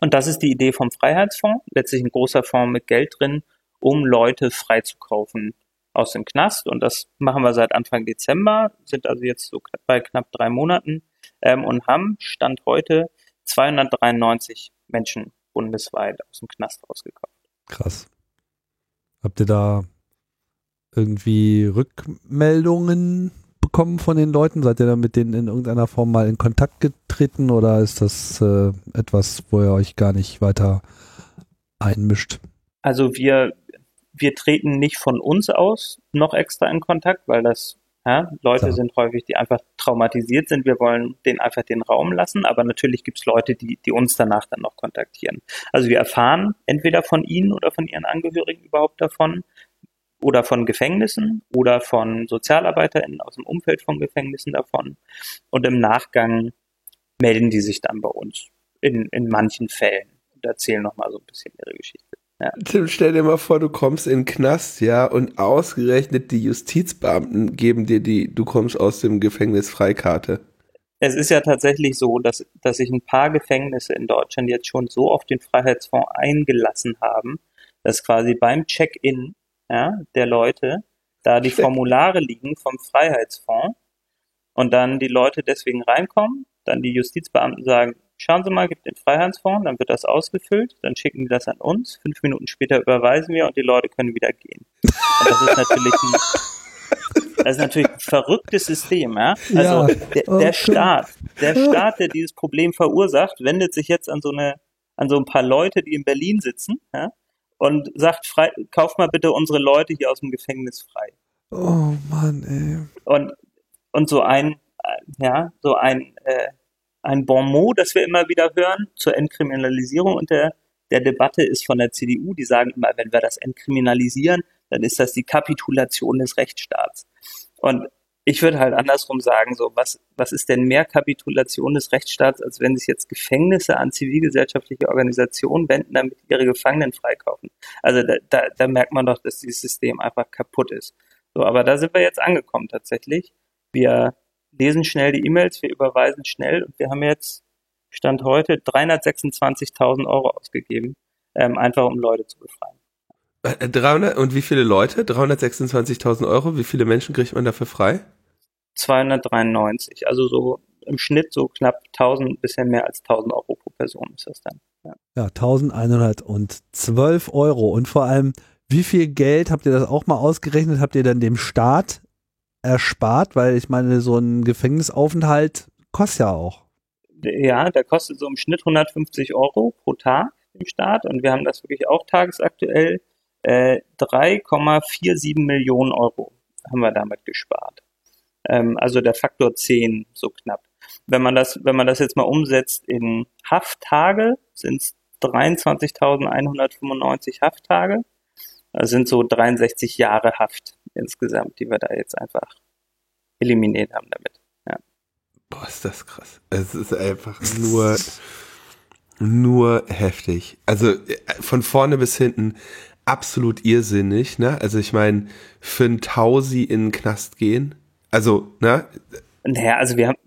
Und das ist die Idee vom Freiheitsfonds, letztlich ein großer Fonds mit Geld drin, um Leute freizukaufen aus dem Knast. Und das machen wir seit Anfang Dezember, sind also jetzt so bei knapp drei Monaten ähm, und haben Stand heute 293 Menschen bundesweit aus dem Knast rausgekauft. Krass. Habt ihr da irgendwie Rückmeldungen bekommen von den Leuten? Seid ihr da mit denen in irgendeiner Form mal in Kontakt getreten oder ist das äh, etwas, wo ihr euch gar nicht weiter einmischt? Also wir, wir treten nicht von uns aus noch extra in Kontakt, weil das Ja, Leute ja. sind häufig, die einfach traumatisiert sind. Wir wollen denen einfach den Raum lassen, aber natürlich gibt es Leute, die, die uns danach dann noch kontaktieren. Also wir erfahren entweder von ihnen oder von ihren Angehörigen überhaupt davon oder von Gefängnissen oder von SozialarbeiterInnen aus dem Umfeld von Gefängnissen davon. Und im Nachgang melden die sich dann bei uns in, in manchen Fällen und erzählen nochmal so ein bisschen ihre Geschichte. Ja. Tim, stell dir mal vor, du kommst in den Knast, ja, und ausgerechnet die Justizbeamten geben dir die, du kommst aus dem Gefängnis Freikarte. Es ist ja tatsächlich so, dass, dass sich ein paar Gefängnisse in Deutschland jetzt schon so auf den Freiheitsfonds eingelassen haben, dass quasi beim Check-in ja, der Leute da die Formulare liegen vom Freiheitsfonds und dann die Leute deswegen reinkommen, dann die Justizbeamten sagen, schauen Sie mal, gibt den Freiheitsfonds, dann wird das ausgefüllt, dann schicken die das an uns, fünf Minuten später überweisen wir und die Leute können wieder gehen. Und das ist natürlich ein, das ist natürlich ein verrücktes System, ja. Also ja. der, der Staat, der Staat, der dieses Problem verursacht, wendet sich jetzt an so eine, an so ein paar Leute, die in Berlin sitzen, ja, und sagt, frei, kauf mal bitte unsere Leute hier aus dem Gefängnis frei. Oh Mann, ey. Und, und so ein, ja, so ein, äh, ein Bon mot, das wir immer wieder hören zur Entkriminalisierung und der, der Debatte ist von der CDU, die sagen immer, wenn wir das entkriminalisieren, dann ist das die Kapitulation des Rechtsstaats. Und ich würde halt andersrum sagen, so, was, was ist denn mehr Kapitulation des Rechtsstaats, als wenn sich jetzt Gefängnisse an zivilgesellschaftliche Organisationen wenden, damit ihre Gefangenen freikaufen? Also da, da, da merkt man doch, dass dieses System einfach kaputt ist. So, aber da sind wir jetzt angekommen tatsächlich. Wir lesen schnell die E-Mails, wir überweisen schnell und wir haben jetzt Stand heute 326.000 Euro ausgegeben, ähm, einfach um Leute zu befreien. 300 äh, und wie viele Leute? 326.000 Euro. Wie viele Menschen kriegt man dafür frei? 293. Also so im Schnitt so knapp 1000, bisschen mehr als 1000 Euro pro Person ist das dann. Ja, ja 1112 Euro. Und vor allem, wie viel Geld habt ihr das auch mal ausgerechnet? Habt ihr dann dem Staat erspart? Weil ich meine, so ein Gefängnisaufenthalt kostet ja auch. Ja, der kostet so im Schnitt 150 Euro pro Tag im Staat und wir haben das wirklich auch tagesaktuell. Äh, 3,47 Millionen Euro haben wir damit gespart. Ähm, also der Faktor 10 so knapp. Wenn man das, wenn man das jetzt mal umsetzt in Hafttage, sind es 23.195 Hafttage. Das sind so 63 Jahre Haft insgesamt, die wir da jetzt einfach eliminiert haben damit. Ja. Boah, ist das krass. Es ist einfach nur, nur heftig. Also äh, von vorne bis hinten absolut irrsinnig, ne? Also ich meine, für ein Tausi in den Knast gehen, also, ne? Naja, also wir haben,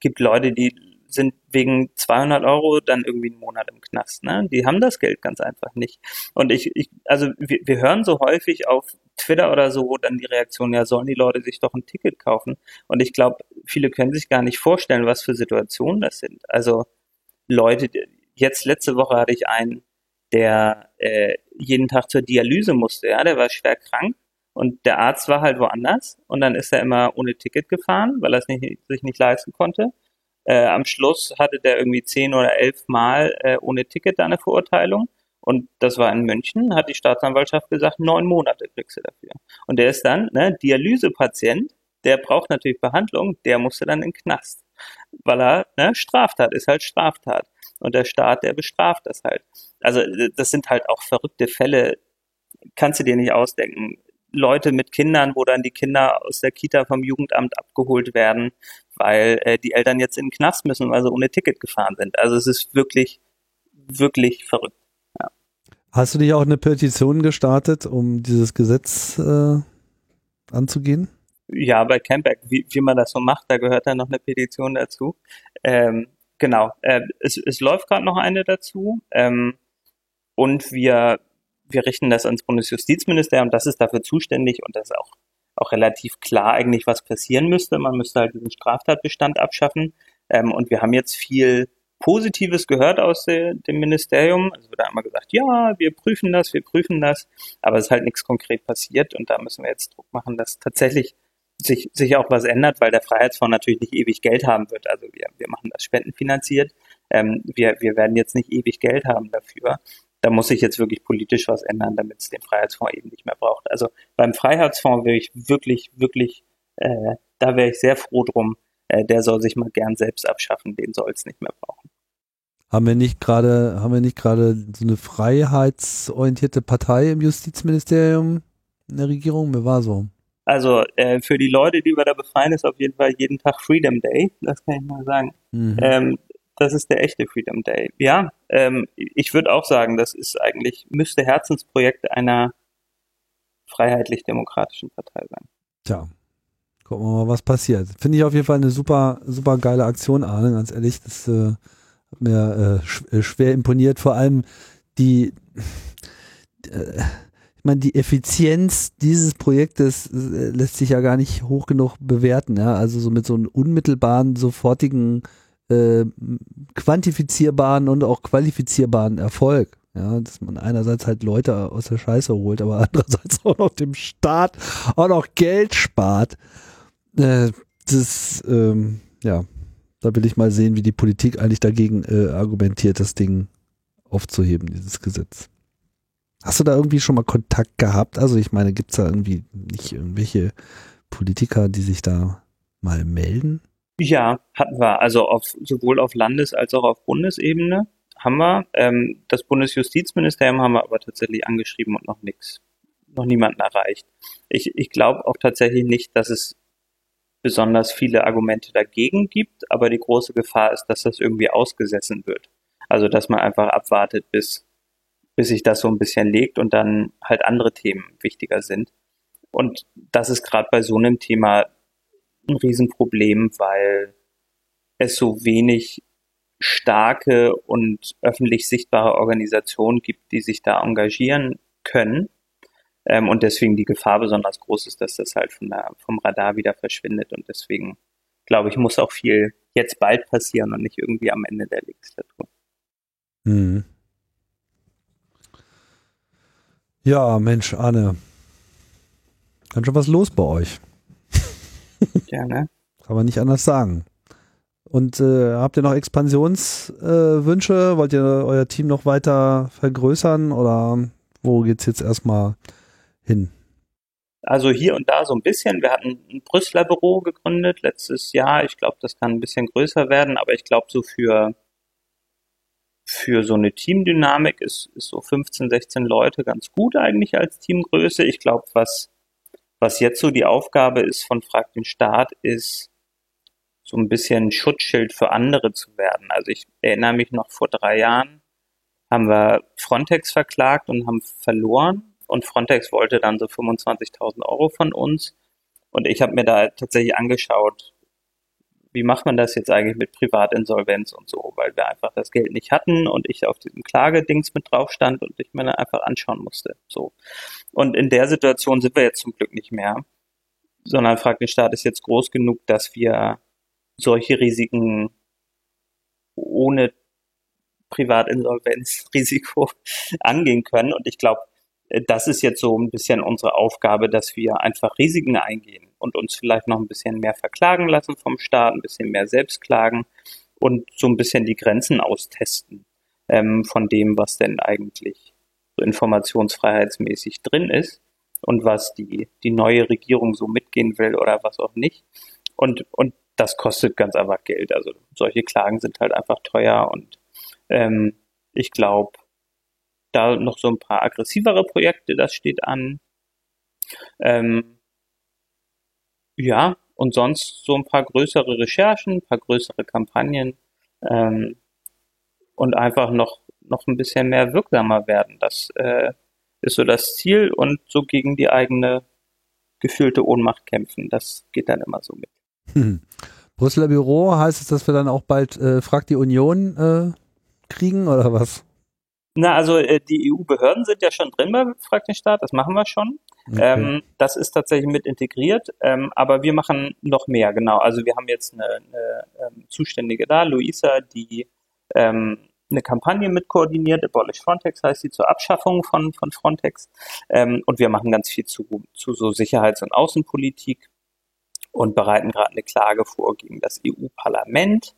gibt Leute, die sind wegen 200 Euro dann irgendwie einen Monat im Knast, ne? Die haben das Geld ganz einfach nicht. Und ich, ich also wir, wir hören so häufig auf Twitter oder so dann die Reaktion, ja, sollen die Leute sich doch ein Ticket kaufen? Und ich glaube, viele können sich gar nicht vorstellen, was für Situationen das sind. Also Leute, jetzt letzte Woche hatte ich einen, der äh, jeden Tag zur Dialyse musste, ja, der war schwer krank und der Arzt war halt woanders und dann ist er immer ohne Ticket gefahren, weil er es nicht, sich nicht leisten konnte. Äh, am Schluss hatte der irgendwie zehn oder elf Mal äh, ohne Ticket eine Verurteilung. Und das war in München, hat die Staatsanwaltschaft gesagt, neun Monate kriegst du dafür. Und der ist dann, ne, Dialysepatient, der braucht natürlich Behandlung, der musste dann in den Knast. Weil er, ne, Straftat ist halt Straftat. Und der Staat, der bestraft das halt. Also das sind halt auch verrückte Fälle, kannst du dir nicht ausdenken. Leute mit Kindern, wo dann die Kinder aus der Kita vom Jugendamt abgeholt werden, weil äh, die Eltern jetzt in den Knast müssen, weil sie ohne Ticket gefahren sind. Also es ist wirklich, wirklich verrückt. Ja. Hast du dich auch eine Petition gestartet, um dieses Gesetz äh, anzugehen? Ja, bei Campback, wie, wie man das so macht, da gehört dann noch eine Petition dazu. Ähm, genau, äh, es, es läuft gerade noch eine dazu. Ähm, und wir wir richten das ans Bundesjustizministerium, das ist dafür zuständig und das ist auch, auch relativ klar eigentlich, was passieren müsste. Man müsste halt diesen Straftatbestand abschaffen. Ähm, und wir haben jetzt viel Positives gehört aus de, dem Ministerium. Also wird immer gesagt, ja, wir prüfen das, wir prüfen das, aber es ist halt nichts konkret passiert und da müssen wir jetzt Druck machen, dass tatsächlich sich, sich auch was ändert, weil der Freiheitsfonds natürlich nicht ewig Geld haben wird. Also wir, wir machen das spendenfinanziert. Ähm, wir, wir werden jetzt nicht ewig Geld haben dafür da muss sich jetzt wirklich politisch was ändern, damit es den Freiheitsfonds eben nicht mehr braucht. Also beim Freiheitsfonds wäre ich wirklich, wirklich äh, da wäre ich sehr froh drum. Äh, der soll sich mal gern selbst abschaffen, den soll es nicht mehr brauchen. Haben wir nicht gerade, haben wir nicht gerade so eine freiheitsorientierte Partei im Justizministerium in der Regierung? Mir war so. Also äh, für die Leute, die wir da befreien, ist auf jeden Fall jeden Tag Freedom Day. Das kann ich mal sagen. Mhm. Ähm, das ist der echte Freedom Day. Ja, ähm, ich würde auch sagen, das ist eigentlich, müsste Herzensprojekt einer freiheitlich-demokratischen Partei sein. Tja, gucken wir mal, was passiert. Finde ich auf jeden Fall eine super, super geile Aktion, Arne, ganz ehrlich. Das äh, hat mir äh, sch äh, schwer imponiert. Vor allem die, äh, ich meine, die Effizienz dieses Projektes äh, lässt sich ja gar nicht hoch genug bewerten. Ja? Also so mit so einem unmittelbaren, sofortigen äh, quantifizierbaren und auch qualifizierbaren Erfolg. Ja, dass man einerseits halt Leute aus der Scheiße holt, aber andererseits auch noch dem Staat auch noch Geld spart. Äh, das, ähm, ja, da will ich mal sehen, wie die Politik eigentlich dagegen äh, argumentiert, das Ding aufzuheben, dieses Gesetz. Hast du da irgendwie schon mal Kontakt gehabt? Also ich meine, gibt es da irgendwie nicht irgendwelche Politiker, die sich da mal melden? Ja, hatten wir. Also auf, sowohl auf Landes- als auch auf Bundesebene haben wir. Ähm, das Bundesjustizministerium haben wir aber tatsächlich angeschrieben und noch nichts, noch niemanden erreicht. Ich, ich glaube auch tatsächlich nicht, dass es besonders viele Argumente dagegen gibt, aber die große Gefahr ist, dass das irgendwie ausgesessen wird. Also dass man einfach abwartet, bis, bis sich das so ein bisschen legt und dann halt andere Themen wichtiger sind. Und das ist gerade bei so einem Thema ein Riesenproblem, weil es so wenig starke und öffentlich sichtbare Organisationen gibt, die sich da engagieren können. Ähm, und deswegen die Gefahr besonders groß ist, dass das halt der, vom Radar wieder verschwindet. Und deswegen, glaube ich, muss auch viel jetzt bald passieren und nicht irgendwie am Ende der Legislatur. Hm. Ja, Mensch, Anne. Ganz schon was los bei euch. Gerne. Kann man nicht anders sagen. Und äh, habt ihr noch Expansionswünsche? Äh, Wollt ihr euer Team noch weiter vergrößern oder wo geht es jetzt erstmal hin? Also hier und da so ein bisschen. Wir hatten ein Brüsseler Büro gegründet letztes Jahr. Ich glaube, das kann ein bisschen größer werden, aber ich glaube, so für, für so eine Teamdynamik ist, ist so 15, 16 Leute ganz gut eigentlich als Teamgröße. Ich glaube, was was jetzt so die Aufgabe ist von Frag den Staat, ist so ein bisschen Schutzschild für andere zu werden. Also ich erinnere mich noch vor drei Jahren haben wir Frontex verklagt und haben verloren und Frontex wollte dann so 25.000 Euro von uns und ich habe mir da tatsächlich angeschaut, wie macht man das jetzt eigentlich mit Privatinsolvenz und so, weil wir einfach das Geld nicht hatten und ich auf diesem Klagedings mit drauf stand und ich mir dann einfach anschauen musste. So. Und in der Situation sind wir jetzt zum Glück nicht mehr, sondern fragt den Staat ist jetzt groß genug, dass wir solche Risiken ohne Privatinsolvenzrisiko angehen können. Und ich glaube, das ist jetzt so ein bisschen unsere Aufgabe, dass wir einfach Risiken eingehen und uns vielleicht noch ein bisschen mehr verklagen lassen vom Staat, ein bisschen mehr selbst klagen und so ein bisschen die Grenzen austesten ähm, von dem, was denn eigentlich so informationsfreiheitsmäßig drin ist und was die, die neue Regierung so mitgehen will oder was auch nicht. Und, und das kostet ganz einfach Geld. Also solche Klagen sind halt einfach teuer und ähm, ich glaube, da noch so ein paar aggressivere Projekte, das steht an. Ähm, ja, und sonst so ein paar größere Recherchen, ein paar größere Kampagnen ähm, und einfach noch, noch ein bisschen mehr wirksamer werden. Das äh, ist so das Ziel und so gegen die eigene gefühlte Ohnmacht kämpfen. Das geht dann immer so mit. Hm. Brüsseler Büro heißt es, dass wir dann auch bald äh, Frag die Union äh, kriegen oder was? Na, also äh, die EU-Behörden sind ja schon drin bei Frag den Staat, das machen wir schon. Okay. Ähm, das ist tatsächlich mit integriert, ähm, aber wir machen noch mehr, genau. Also wir haben jetzt eine, eine ähm, Zuständige da, Luisa, die ähm, eine Kampagne mit koordiniert, Abolish Frontex heißt sie, zur Abschaffung von, von Frontex. Ähm, und wir machen ganz viel zu, zu so Sicherheits- und Außenpolitik und bereiten gerade eine Klage vor gegen das EU-Parlament.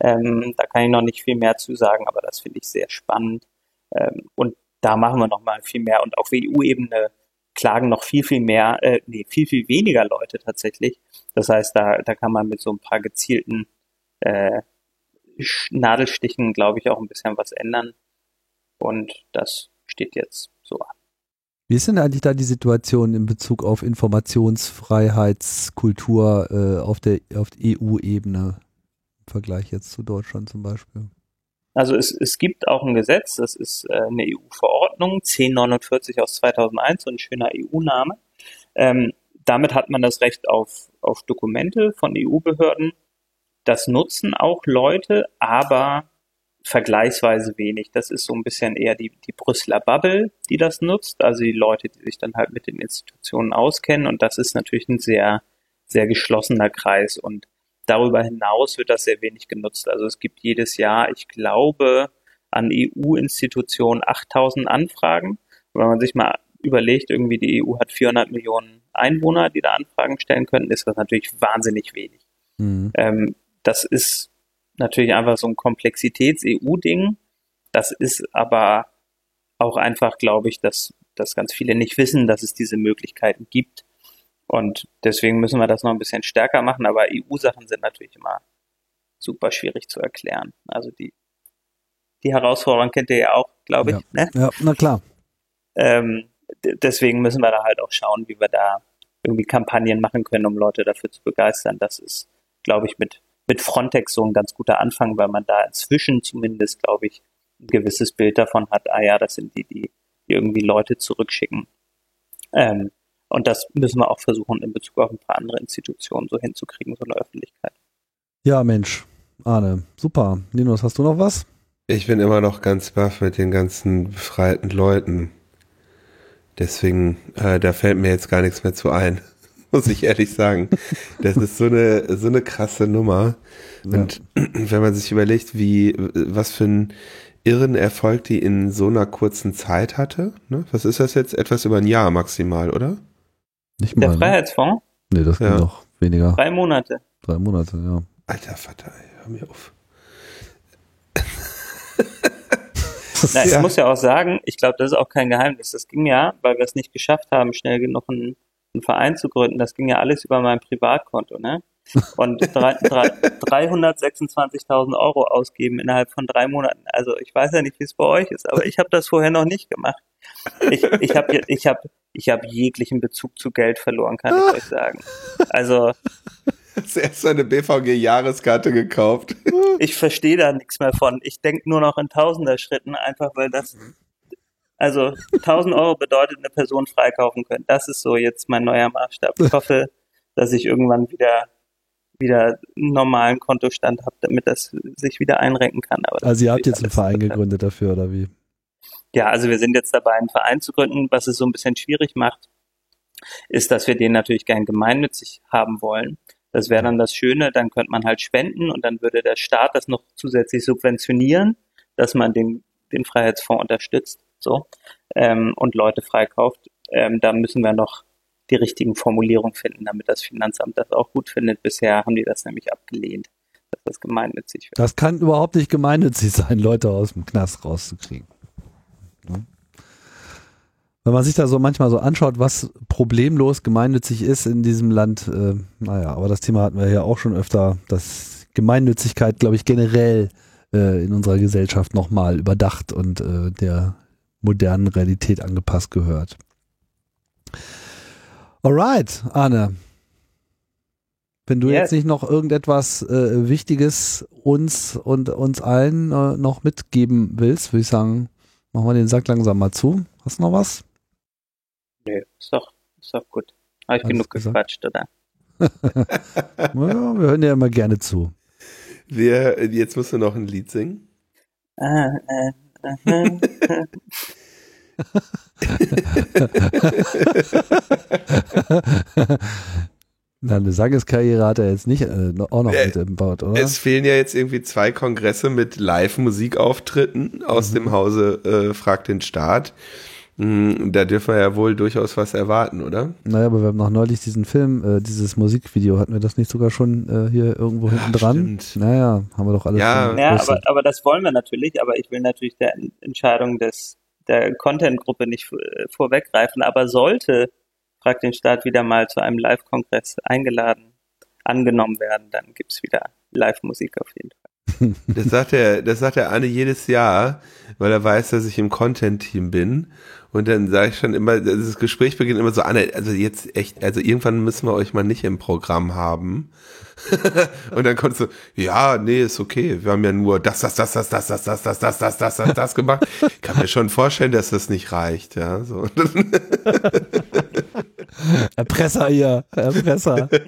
Ähm, da kann ich noch nicht viel mehr zu sagen, aber das finde ich sehr spannend. Ähm, und da machen wir noch mal viel mehr. Und auf EU-Ebene klagen noch viel, viel mehr, äh, nee, viel, viel weniger Leute tatsächlich. Das heißt, da, da kann man mit so ein paar gezielten äh, Nadelstichen, glaube ich, auch ein bisschen was ändern. Und das steht jetzt so an. Wie ist denn eigentlich da die Situation in Bezug auf Informationsfreiheitskultur äh, auf der auf EU-Ebene im Vergleich jetzt zu Deutschland zum Beispiel? Also es, es gibt auch ein Gesetz, das ist äh, eine EU-Verordnung, 1049 aus 2001, so ein schöner EU-Name. Ähm, damit hat man das Recht auf, auf Dokumente von EU-Behörden. Das nutzen auch Leute, aber vergleichsweise wenig. Das ist so ein bisschen eher die, die Brüsseler Bubble, die das nutzt, also die Leute, die sich dann halt mit den Institutionen auskennen. Und das ist natürlich ein sehr, sehr geschlossener Kreis. Und darüber hinaus wird das sehr wenig genutzt. Also es gibt jedes Jahr, ich glaube, an EU-Institutionen 8000 Anfragen. Und wenn man sich mal überlegt, irgendwie die EU hat 400 Millionen Einwohner, die da Anfragen stellen könnten, ist das natürlich wahnsinnig wenig. Mhm. Ähm, das ist natürlich einfach so ein Komplexitäts-EU-Ding. Das ist aber auch einfach, glaube ich, dass, dass ganz viele nicht wissen, dass es diese Möglichkeiten gibt. Und deswegen müssen wir das noch ein bisschen stärker machen. Aber EU-Sachen sind natürlich immer super schwierig zu erklären. Also die, die Herausforderung kennt ihr ja auch, glaube ich. Ja, ne? ja na klar. Ähm, deswegen müssen wir da halt auch schauen, wie wir da irgendwie Kampagnen machen können, um Leute dafür zu begeistern. Das ist, glaube ich, mit mit Frontex so ein ganz guter Anfang, weil man da inzwischen zumindest, glaube ich, ein gewisses Bild davon hat, ah ja, das sind die, die irgendwie Leute zurückschicken. Ähm, und das müssen wir auch versuchen, in Bezug auf ein paar andere Institutionen so hinzukriegen, so eine Öffentlichkeit. Ja, Mensch, Arne, super. Linus, hast du noch was? Ich bin immer noch ganz baff mit den ganzen befreiten Leuten. Deswegen, äh, da fällt mir jetzt gar nichts mehr zu ein. muss ich ehrlich sagen. Das ist so eine, so eine krasse Nummer. Und ja. wenn man sich überlegt, wie, was für ein irren Erfolg die in so einer kurzen Zeit hatte, ne? Was ist das jetzt? Etwas über ein Jahr maximal, oder? Nicht mal. Der ne? Freiheitsfonds? Nee, das ja. noch weniger. Drei Monate. Drei Monate, ja. Alter Vater, hör mir auf. Na, ich ja. muss ja auch sagen, ich glaube, das ist auch kein Geheimnis. Das ging ja, weil wir es nicht geschafft haben, schnell genug einen einen Verein zu gründen, das ging ja alles über mein Privatkonto, ne? Und 326.000 Euro ausgeben innerhalb von drei Monaten. Also ich weiß ja nicht, wie es bei euch ist, aber ich habe das vorher noch nicht gemacht. Ich, ich habe ich hab, ich hab jeglichen Bezug zu Geld verloren, kann ich euch sagen. Also Hast erst eine BVG-Jahreskarte gekauft? Ich verstehe da nichts mehr von. Ich denke nur noch in Tausender-Schritten, einfach weil das also 1000 Euro bedeutet eine Person freikaufen können. Das ist so jetzt mein neuer Maßstab. Ich hoffe, dass ich irgendwann wieder wieder einen normalen Kontostand habe, damit das sich wieder einrenken kann. Aber also ihr habt jetzt einen Verein gegründet dafür, oder wie? Ja, also wir sind jetzt dabei, einen Verein zu gründen. Was es so ein bisschen schwierig macht, ist, dass wir den natürlich gern gemeinnützig haben wollen. Das wäre dann das Schöne, dann könnte man halt spenden und dann würde der Staat das noch zusätzlich subventionieren, dass man den, den Freiheitsfonds unterstützt so ähm, und Leute freikauft. Ähm, da müssen wir noch die richtigen Formulierungen finden, damit das Finanzamt das auch gut findet. Bisher haben die das nämlich abgelehnt, dass das gemeinnützig wird. Das kann überhaupt nicht gemeinnützig sein, Leute aus dem Knast rauszukriegen. Wenn man sich da so manchmal so anschaut, was problemlos gemeinnützig ist in diesem Land, äh, naja, aber das Thema hatten wir ja auch schon öfter, dass Gemeinnützigkeit, glaube ich, generell äh, in unserer Gesellschaft nochmal überdacht und äh, der modernen Realität angepasst gehört. Alright, Arne. Wenn du yes. jetzt nicht noch irgendetwas äh, Wichtiges uns und uns allen äh, noch mitgeben willst, würde ich sagen, machen wir den Sack langsam mal zu. Hast du noch was? Nö, ist doch, ist doch gut. Habe ich Alles genug gesagt? gequatscht, oder? ja, wir hören dir immer gerne zu. Wir, jetzt musst du noch ein Lied singen. Ah, äh, Na, eine Sangeskarriere hat er jetzt nicht äh, auch noch äh, mit im Boot, oder? Es fehlen ja jetzt irgendwie zwei Kongresse mit Live-Musikauftritten aus mhm. dem Hause äh, Frag den Staat. Hm, da dürfen wir ja wohl durchaus was erwarten, oder? Naja, aber wir haben noch neulich diesen Film, äh, dieses Musikvideo, hatten wir das nicht sogar schon äh, hier irgendwo hinten dran? Stimmt. Naja, haben wir doch alles. Ja, ja aber, aber das wollen wir natürlich, aber ich will natürlich der Entscheidung des, der Content-Gruppe nicht vorweggreifen, aber sollte Frag den Staat wieder mal zu einem Live-Kongress eingeladen, angenommen werden, dann gibt's wieder Live-Musik auf jeden Fall. Das sagt er, das sagt er Anne jedes Jahr, weil er weiß, dass ich im Content-Team bin. Und dann sage ich schon immer, das Gespräch beginnt immer so, Anne, also jetzt echt, also irgendwann müssen wir euch mal nicht im Programm haben. und dann kommst du, ja, nee, ist okay. Wir haben ja nur das, das, das, das, das, das, das, das, das, das, das, das, das gemacht. Ich kann mir schon vorstellen, dass das nicht reicht, ja. So. Erpresser hier, Erpresser.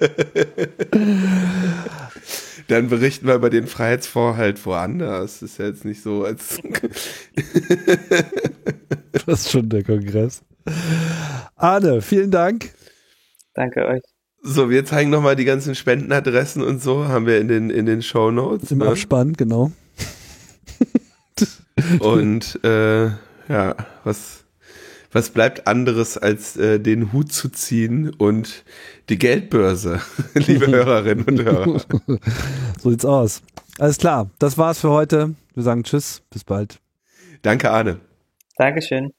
Dann berichten wir über den Freiheitsvorhalt woanders. Das ist ja jetzt nicht so, als. das ist schon der Kongress. Arne, vielen Dank. Danke euch. So, wir zeigen nochmal die ganzen Spendenadressen und so, haben wir in den, in den Show Notes. Im ne? Abspann, genau. und äh, ja, was, was bleibt anderes, als äh, den Hut zu ziehen und die Geldbörse, liebe Hörerinnen und Hörer. so sieht's aus. Alles klar, das war's für heute. Wir sagen Tschüss, bis bald. Danke, Arne. Dankeschön.